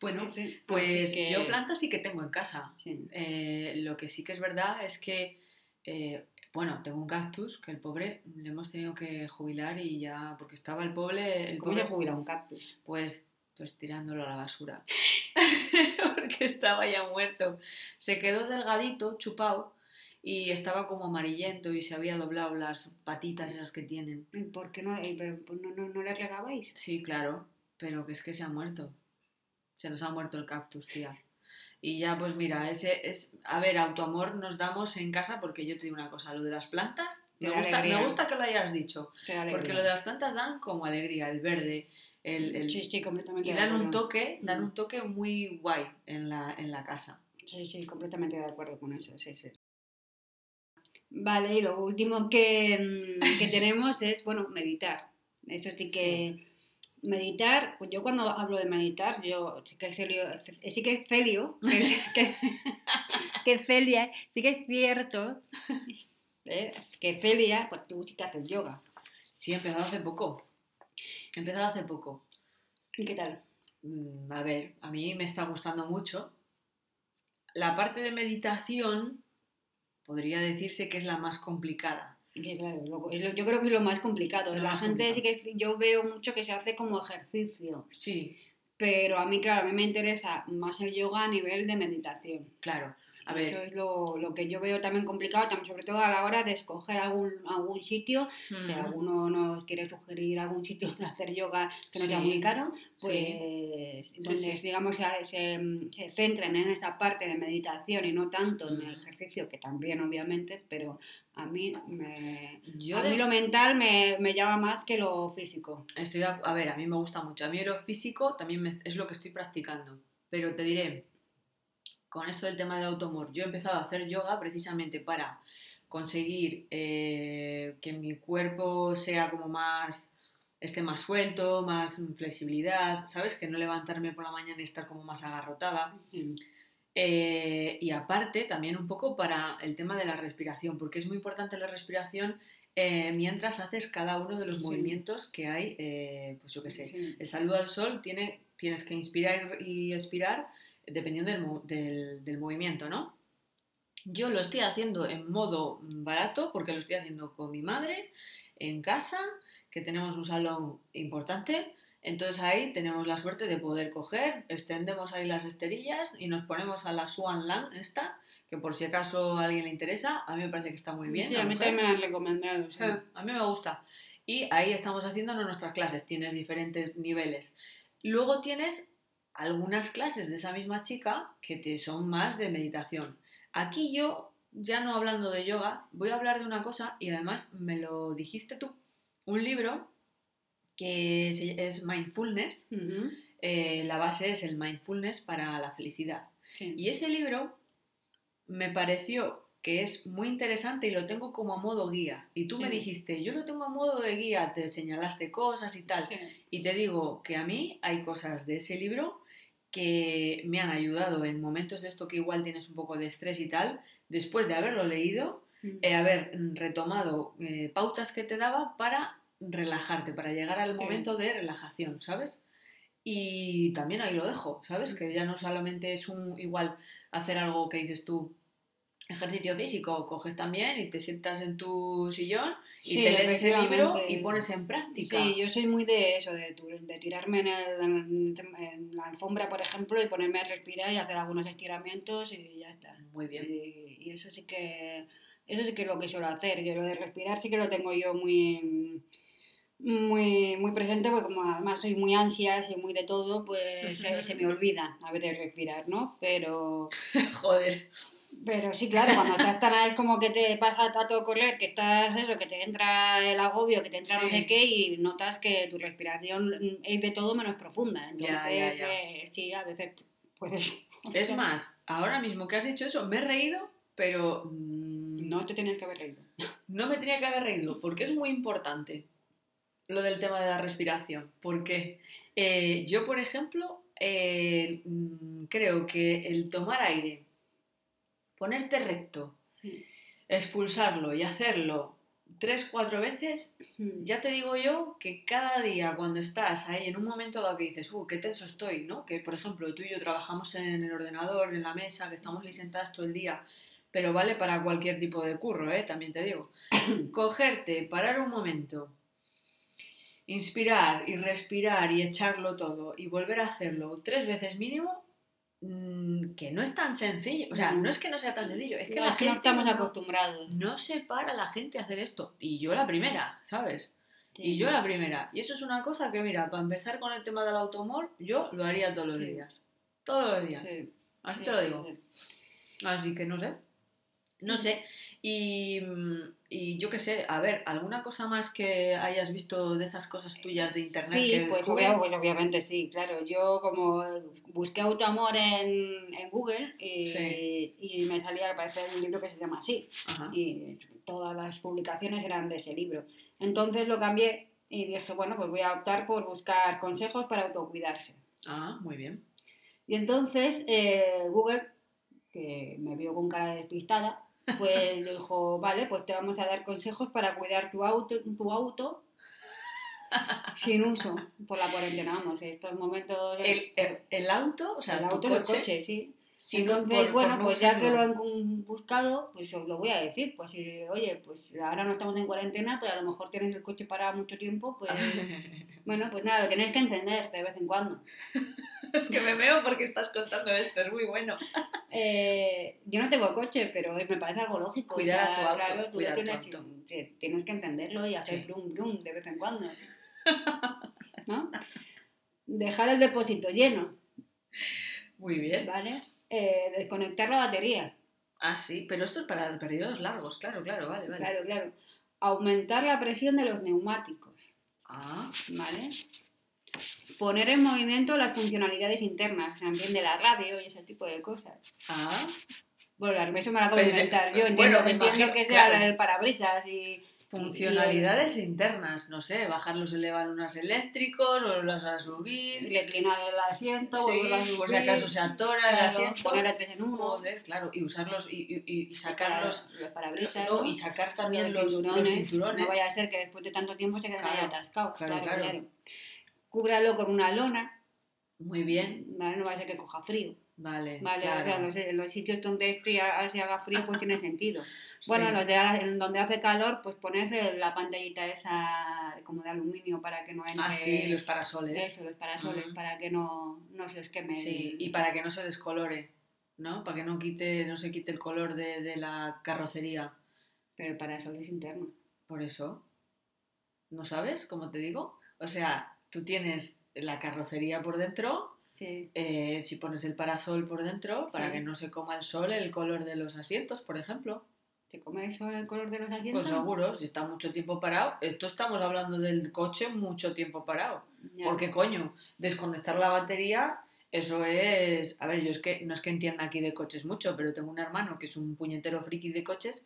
Bueno, Sí, pues que- yo plantas sí que tengo en casa. sí. Eh, lo que sí que es verdad es que, eh, bueno, tengo un cactus que el pobre le hemos tenido que jubilar y ya, porque estaba el pobre, el ¿Cómo pobre jubila un cactus? pues, pues tirándolo a la basura. porque estaba ya muerto. Se quedó delgadito, chupado, y estaba como amarillento y se había doblado las patitas esas que tienen. ¿Y ¿Por qué no, pero, pues no, no, no le regabais? Sí, claro, pero que es que se ha muerto. Se nos ha muerto el cactus, tía. Y ya, pues mira, ese es. A ver, autoamor nos damos en casa porque yo te digo una cosa, lo de las plantas. Me gusta, me gusta que lo hayas dicho. Porque lo de las plantas dan como alegría, el verde, el, el- Sí, sí, completamente y de dan un toque, dan Mm. un toque muy guay en la, en la casa. Sí, sí, completamente de acuerdo con eso, sí, sí. Vale, y lo último que, mm, que tenemos es, bueno, meditar. Eso sí que... Meditar, pues yo cuando hablo de meditar, yo sí que es Celio, sí que es Celio, que, que, que Celia, sí que es cierto ¿eh? que Celia, pues tú sí que haces yoga. Sí, he empezado hace poco. He empezado hace poco. ¿Y qué tal? Mm, A ver, a mí me está gustando mucho. La parte de meditación podría decirse que es la más complicada. Que claro, lo- es lo- yo creo que es lo más complicado. La más gente sí que yo veo mucho que se hace como ejercicio, Sí, pero a mí, claro, a mí me interesa más el yoga a nivel de meditación. claro. A Eso ver, es lo, lo que yo veo también complicado, también sobre todo a la hora de escoger algún, algún sitio. Si mm, alguno nos quiere sugerir algún sitio de hacer yoga que no sea Sí, muy caro, pues sí. donde Sí, digamos se, se, se centren en esa parte de meditación y no tanto en el ejercicio, que también obviamente, pero a mí, me, yo a de- mí lo mental me, me llama más que lo físico. estoy acu- a ver, a mí me gusta mucho. A mí lo físico también me- es lo que estoy practicando. Pero te diré, con esto del tema del automor, yo he empezado a hacer yoga precisamente para conseguir eh, que mi cuerpo sea como más esté más suelto, más flexibilidad, ¿sabes? Que no levantarme por la mañana y estar como más agarrotada. Eh, y aparte, también un poco para el tema de la respiración, porque es muy importante la respiración eh, mientras haces cada uno de los Sí. movimientos que hay, pues yo qué sé. Sí. El saludo al sol tiene, tienes que inspirar y expirar dependiendo del, del- del movimiento, ¿no? Yo lo estoy haciendo en modo barato porque lo estoy haciendo con mi madre en casa, que tenemos un salón importante. Entonces ahí tenemos la suerte de poder coger, extendemos ahí las esterillas y nos ponemos a la Swan Lang esta, que por si acaso a alguien le interesa, a mí me parece que está muy bien. Sí, la a mí mujer. también me lo han recomendado. sí. A mí me gusta. Y ahí estamos haciéndonos nuestras clases, tienes diferentes niveles. Luego tienes algunas clases de esa misma chica que te son más de meditación. Aquí yo, ya no hablando de yoga, voy a hablar de una cosa y además me lo dijiste tú. Un libro que es Mindfulness. Eh, la base es el mindfulness para la felicidad. sí. Y ese libro me pareció que es muy interesante y lo tengo como a modo guía. Y tú me dijiste, yo lo tengo a modo de guía, te señalaste cosas y tal. Sí. Y te digo que a mí hay cosas de ese libro que me han ayudado en momentos de esto que igual tienes un poco de estrés y tal, después de haberlo leído, Mm. eh, haber retomado eh, pautas que te daba para relajarte, para llegar al Sí. momento de relajación, ¿sabes? Y también ahí lo dejo, ¿sabes? Que ya no solamente es un igual hacer algo que dices tú, ejercicio físico, coges también y te sientas en tu sillón y Sí, te lees ese libro y pones en práctica. Sí, yo soy muy de eso, de, de tirarme en, el- en la alfombra, por ejemplo, y ponerme a respirar y hacer algunos estiramientos y ya está. Muy bien. Y, y eso sí que eso sí que es lo que suelo hacer. Yo lo de respirar sí que lo tengo yo muy muy muy presente porque como además soy muy ansias y muy de todo, pues se, se me olvida a veces respirar, ¿no? Pero Joder. Pero sí, claro, cuando estás tan es como que te pasa a todo correr, que estás eso, que te entra el agobio, que te entra no Sí. sé qué y notas que tu respiración es de todo menos profunda. Entonces, Ya, ya, ya. eh, sí, a veces puedes Es más, ahora mismo que has dicho eso, me he reído, pero mm, no te tienes que haber reído. no me tenía que haber reído, porque es muy importante lo del tema de la respiración. Porque eh, yo, por ejemplo, eh, mm, creo que el tomar aire, ponerte recto, Sí. expulsarlo y hacerlo tres, cuatro veces, ya te digo yo que cada día cuando estás ahí en un momento dado que dices, uh, qué tenso estoy, ¿no? Que por ejemplo tú y yo trabajamos en el ordenador, en la mesa, que estamos ahí sentadas todo el día, pero vale para cualquier tipo de curro, ¿eh? También te digo. Cogerte, parar un momento, inspirar y respirar y echarlo todo y volver a hacerlo tres veces mínimo, mm, que no es tan sencillo. O sea, no es que no sea tan sencillo, es que, No, la es que no estamos acostumbrados. no se para la gente a hacer esto. Y yo la primera, ¿sabes? Y yo la primera. Y eso es una cosa que, mira, para empezar con el tema del automóvil, yo lo haría todos los Sí. días. Todos los días. Sí, Así sí, te lo digo. sí. Así que no sé. No sé. Y, mm, y yo qué sé, a ver, ¿alguna cosa más que hayas visto de esas cosas tuyas de internet Sí, que pues, pues obviamente sí, claro. Yo como busqué autoamor en, en Google y, Sí. y me salía, parece un libro que se llama así. Ajá. y todas las publicaciones eran de ese libro. Entonces lo cambié y dije, bueno, pues voy a optar por buscar consejos para autocuidarse. Ah, muy bien. Y entonces eh, Google, que me vio con cara de despistada, pues dijo, vale, pues te vamos a dar consejos para cuidar tu auto, tu auto sin uso por la cuarentena. Vamos, estos momentos... El, el- el auto, o sea, el tu auto y el coche, coche, sí. si Entonces, por- por bueno, no pues ya que lo han buscado, pues os lo voy a decir. Pues si, oye, pues ahora no estamos en cuarentena, pero a lo mejor tienes el coche parado mucho tiempo, pues bueno, pues nada, lo tienes que encender de vez en cuando. es que me veo porque estás contando esto, es muy bueno. Eh, yo no tengo coche, pero me parece algo lógico. Cuidar a tu auto, claro, tú lo cuidar tu tienes, auto. sí, tienes que encenderlo y hacer Sí. brum brum de vez en cuando. ¿No? Dejar el depósito lleno, Muy bien. ¿vale? Eh, desconectar la batería. Ah, sí, pero esto es para periodos largos, claro, claro, vale, vale. Claro, claro. Aumentar la presión de los neumáticos, Ah, ¿vale? Poner en movimiento las funcionalidades internas, se entiende la radio y ese tipo de cosas. ah, Bueno, eso me lo acabo de inventar. Yo entiendo, bueno, entiendo imagino, que sea claro. el parabrisas y... funcionalidades internas, no sé, bajar los elevalunas eléctricos, volverlos a y subir, reclinar el asiento, sí, volverlo a por si subir, acaso se atora el claro, asiento, poner a tres en uno, joder, claro, y usarlos y, y- y- y sacarlos, los parabrisas, no, ¿no? y sacar también los, los, los cinturones, No vaya a ser que después de tanto tiempo se queden Claro, ahí atascados. claro. claro. Cúbralo con una lona, muy bien, ¿vale? No vaya a ser que coja frío. vale, Vale, claro. o sea, los, sitios donde es fría- se haga frío, pues tiene sentido. Bueno, Sí. los de, en donde hace calor, pues pones la pantallita esa como de aluminio para que no entre... Ah, sí, los parasoles. Eso, los parasoles, para que no, no se os queme. Sí, el- y para que no se descolore, ¿no? Para que no quite, no se quite el color de, de la carrocería. Pero el parasol es interno. Por eso, ¿no sabes? Como te digo. O sea, tú tienes la carrocería por dentro, Sí. eh, si pones el parasol por dentro, para Sí. que no se coma el sol el color de los asientos, por ejemplo. ¿Te comes eso el color de los asientos? Pues seguro, si está mucho tiempo parado. Esto estamos hablando del coche mucho tiempo parado. Ya. Porque, coño, desconectar la batería, eso es. A ver, yo es que no es que entienda aquí de coches mucho, pero tengo un hermano que es un puñetero friki de coches.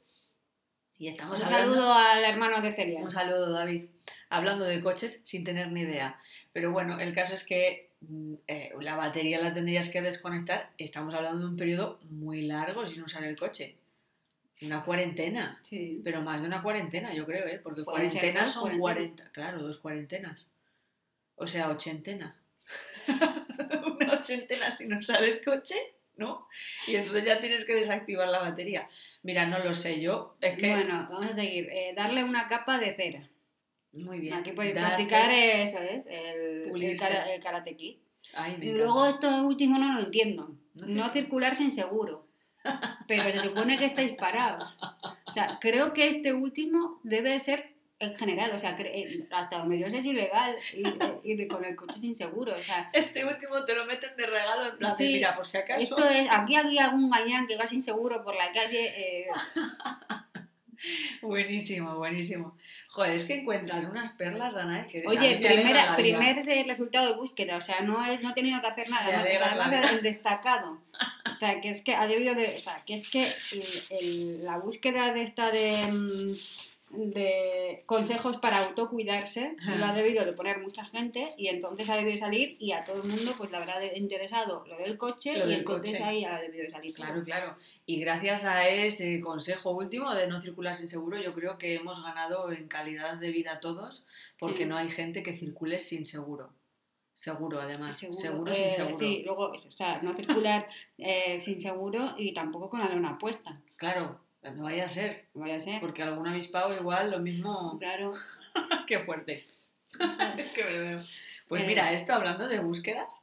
Y Un hablando. saludo al hermano de Celia. Un saludo, David. Hablando de coches sin tener ni idea. Pero bueno, el caso es que mm, eh, la batería la tendrías que desconectar. Estamos hablando de un periodo muy largo sin usar el coche. Una cuarentena. Sí. Pero más de una cuarentena, yo creo, ¿eh? Porque cuarentenas son cuarentenas. 40. Claro, dos cuarentenas. O sea, ochentena. una ochentena si no sale el coche, ¿no? Y entonces ya tienes que desactivar la batería. Mira, no lo sé yo, es que... Bueno, vamos a seguir. Eh, darle una capa de cera. Muy bien. Aquí puedes Darle- practicar eso, ¿es? El, el, karate kid. Ay, me Y luego esto último no lo entiendo. No No, circula. circular sin seguro. Pero se supone que estáis parados. O sea, creo que este último debe de ser en general. O sea, eh, hasta donde yo sé es ilegal ir, ir con el coche sin seguro. O sea, Este último te lo meten de regalo en plan de, mira, por si acaso... esto es, aquí hay algún gañán que va sin seguro por la calle. eh, Buenísimo, buenísimo. Joder, es que encuentras unas perlas, Ana, que Oye, primera, primer resultado de búsqueda, o sea, no, es, no he tenido que hacer nada, Se además el destacado. O sea, que es que ha debido de, o sea, que es que el- el- la búsqueda de esta de, mm, de consejos para autocuidarse lo ha debido de poner mucha gente y entonces ha debido de salir y a todo el mundo pues le habrá interesado lo del coche Lo y del entonces coche. ahí ha debido de salir. Claro, claro. Y gracias a ese consejo último de no circular sin seguro, yo creo que hemos ganado en calidad de vida todos, porque Mm. no hay gente que circule sin seguro. Seguro, además. Seguro, Seguro, sin eh, seguro. Sí, luego, o sea, no circular eh, sin seguro y tampoco con la lona puesta. Claro, no vaya a ser, No vaya a ser. porque algún avispado igual lo mismo... Claro. ¡Qué fuerte! o sea, Es que me veo. Pues Eh. mira, esto hablando de búsquedas,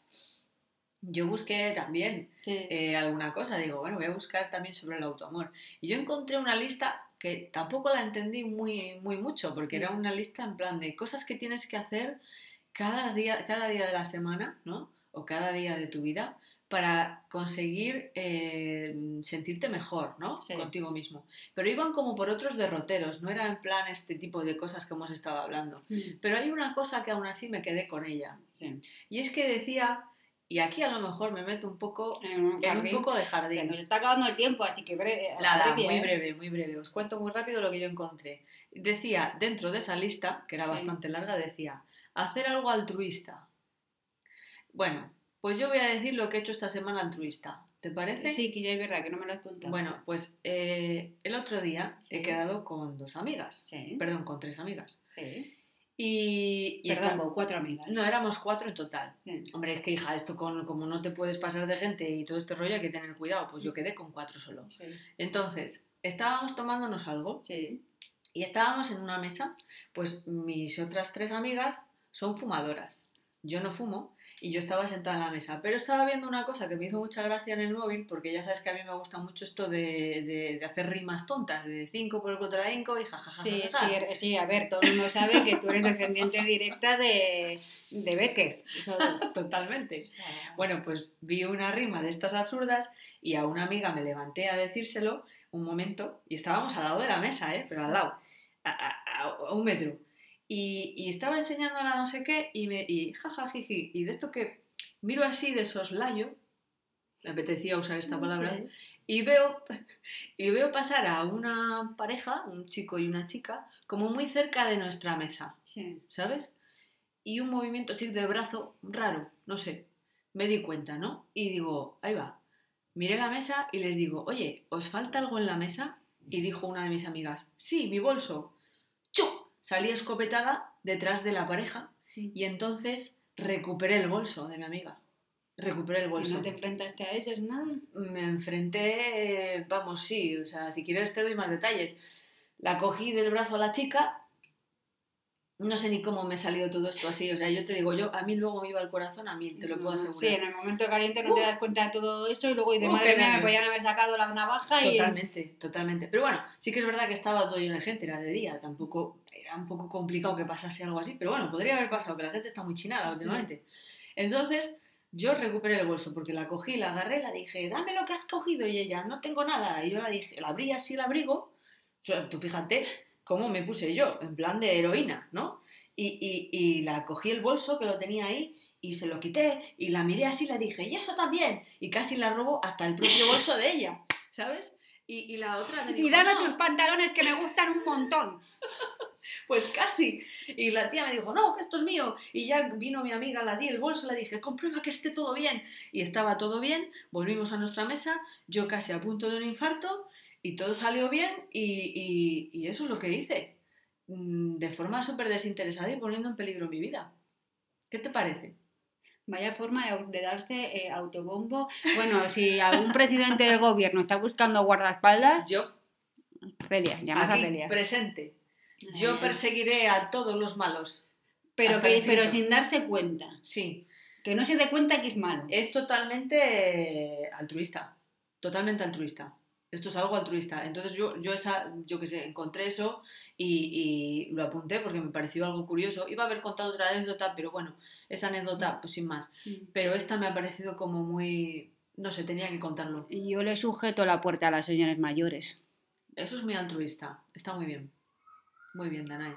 yo busqué también sí. eh, alguna cosa. Digo, bueno, voy a buscar también sobre el autoamor. Y yo encontré una lista que tampoco la entendí muy, muy mucho, porque era una lista en plan de cosas que tienes que hacer cada día, cada día de la semana, ¿no? O cada día de tu vida para conseguir eh, sentirte mejor, ¿no? Sí. Contigo mismo. Pero iban como por otros derroteros, no era en plan este tipo de cosas que hemos estado hablando. Mm, Pero hay una cosa que aún así me quedé con ella. sí. Y es que decía, y aquí a lo mejor me meto un poco En un en un jardín. poco de Se jardín. nos está acabando el tiempo, así que breve. Nada, breve, muy ¿eh? breve, muy breve. Os cuento muy rápido lo que yo encontré. Decía, dentro de esa lista, que era Sí. bastante larga, decía, hacer algo altruista. Bueno, pues yo voy a decir lo que he hecho esta semana altruista. ¿Te parece? Sí, que ya es verdad, que no me lo has contado. Bueno, pues eh, el otro día he quedado con dos amigas. Sí, Perdón, con tres amigas. sí. Y, y Perdón, con cuatro amigas. No, éramos cuatro en total. Sí. Hombre, es que hija, esto con, como no te puedes pasar de gente y todo este rollo hay que tener cuidado. Pues yo quedé con cuatro solo. Sí, Entonces, estábamos tomándonos algo sí. y estábamos en una mesa. Pues mis otras tres amigas son fumadoras. Yo no fumo y yo estaba sentada en la mesa. Pero estaba viendo una cosa que me hizo mucha gracia en el móvil, porque ya sabes que a mí me gusta mucho esto de, de- de hacer rimas tontas, de 5 por el cuadrainco y jajaja. Sí, sí, sí, a ver, todo el mundo sabe que tú eres descendiente directa de, de Becker. Eso- Totalmente. Bueno, pues vi una rima de estas absurdas y a una amiga me levanté a decírselo un momento y estábamos al lado de la mesa, ¿eh? pero al lado, a- a- a un metro. Y, y estaba enseñándola no sé qué y, me, y jajajiji, y de esto que miro así de soslayo, me apetecía usar esta palabra, y veo, y veo pasar a una pareja, un chico y una chica, como muy cerca de nuestra mesa. Sí. ¿sabes? Y un movimiento así del brazo raro, no sé. Me di cuenta, ¿no? Y digo, ahí va. Miré la mesa y les digo, oye, ¿os falta algo en la mesa? Y dijo una de mis amigas, sí, mi bolso. Salí escopetada detrás de la pareja y entonces recuperé el bolso de mi amiga. Recuperé el ¿Y bolso. no te enfrentaste a ellos nada? Me enfrenté, vamos, sí, o sea, si quieres te doy más detalles. La cogí del brazo a la chica, no sé ni cómo me salió todo esto así, o sea, yo te digo, yo a mí luego me iba el corazón a mí, te lo puedo asegurar. Sí, en el momento caliente no te Uh. das cuenta de todo eso y luego dices, Uh, madre mía, me podían haber sacado la navaja y... Totalmente, totalmente. Pero bueno, sí que es verdad que estaba todo lleno de gente, era de día, tampoco era un poco complicado que pasase algo así, pero bueno, podría haber pasado, que la gente está muy chinada últimamente. Entonces, yo recuperé el bolso porque la cogí, la agarré, la dije, dame lo que has cogido y ella, no tengo nada. Y yo la dije, la abrí así el abrigo, o sea, tú fíjate cómo me puse yo, en plan de heroína, ¿no? Y, y, y la cogí el bolso que lo tenía ahí y se lo quité y la miré así y le dije, y eso también. Y casi la robo hasta el propio bolso de ella, ¿sabes? Y, y la otra me dijo, Y dame "No". tus pantalones que me gustan un montón. Pues casi. Y la tía me dijo, no, que esto es mío. Y ya vino mi amiga, la di el bolso, le dije, comprueba que esté todo bien. Y estaba todo bien, volvimos a nuestra mesa, yo casi a punto de un infarto, y todo salió bien, y, y- y eso es lo que hice. Mm, De forma súper desinteresada y poniendo en peligro mi vida. ¿Qué te parece? Vaya forma de, darse eh, autobombo. Bueno, si algún presidente del gobierno está buscando guardaespaldas, Yo, Celia, llamas a aquí, Celia. presente. Yo perseguiré a todos los malos. pero, que, pero sin darse cuenta. Sí, Que no se dé cuenta que es malo. es totalmente altruista. Totalmente altruista. Esto es algo altruista. Entonces yo, yo esa, yo qué sé, encontré eso y, y lo apunté porque me pareció algo curioso. Iba a haber contado otra anécdota, pero bueno, esa anécdota, pues sin más. Mm. Pero esta me ha parecido como muy. No sé, tenía que contarlo. Yo le sujeto la puerta a las señores mayores. Eso es muy altruista. Está muy bien. Muy bien, Danae.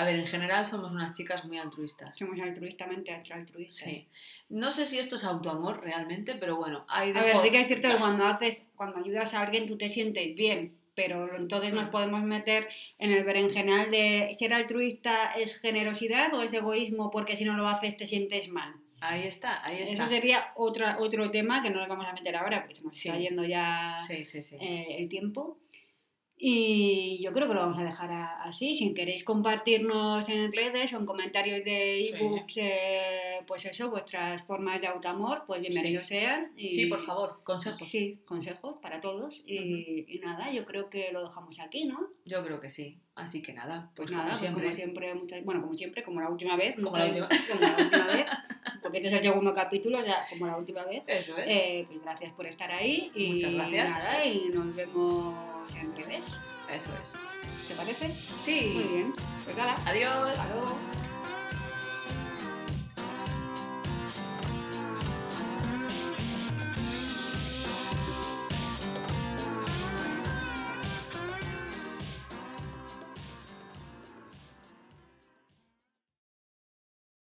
A ver, en general somos unas chicas muy altruistas. Somos altruistamente altruistas. Sí. No sé si esto es autoamor realmente, pero bueno, hay A ver, sí que es cierto que cuando haces, cuando ayudas a alguien tú te sientes bien, pero entonces nos Mm. podemos meter en el berenjenal de ser altruista es generosidad o es egoísmo porque si no lo haces te sientes mal. Ahí está, ahí está. Eso sería otra, otro tema que no nos vamos a meter ahora porque se nos Sí. está yendo ya Sí, sí, sí. eh, el tiempo. Y yo creo que lo vamos a dejar así. Si queréis compartirnos en redes o en comentarios de Sí. ebooks, eh, pues eso, vuestras formas de autamor, pues bienvenidos sean. Y, Sí, por favor, consejos. Sí, consejos para todos. Y, y nada, yo creo que lo dejamos aquí, ¿no? Yo creo que sí. Así que nada, Pues, pues, nada, como pues siempre. como siempre, muchas, bueno, como siempre, como la última vez. Como la última. como la última vez, porque este es el segundo capítulo, sea, como la última vez. Eso es. Eh, pues gracias por estar ahí y Muchas gracias, nada, es. y nos vemos en redes. Eso es. ¿Te parece? Sí. Muy bien. Pues nada. Adiós. Luego.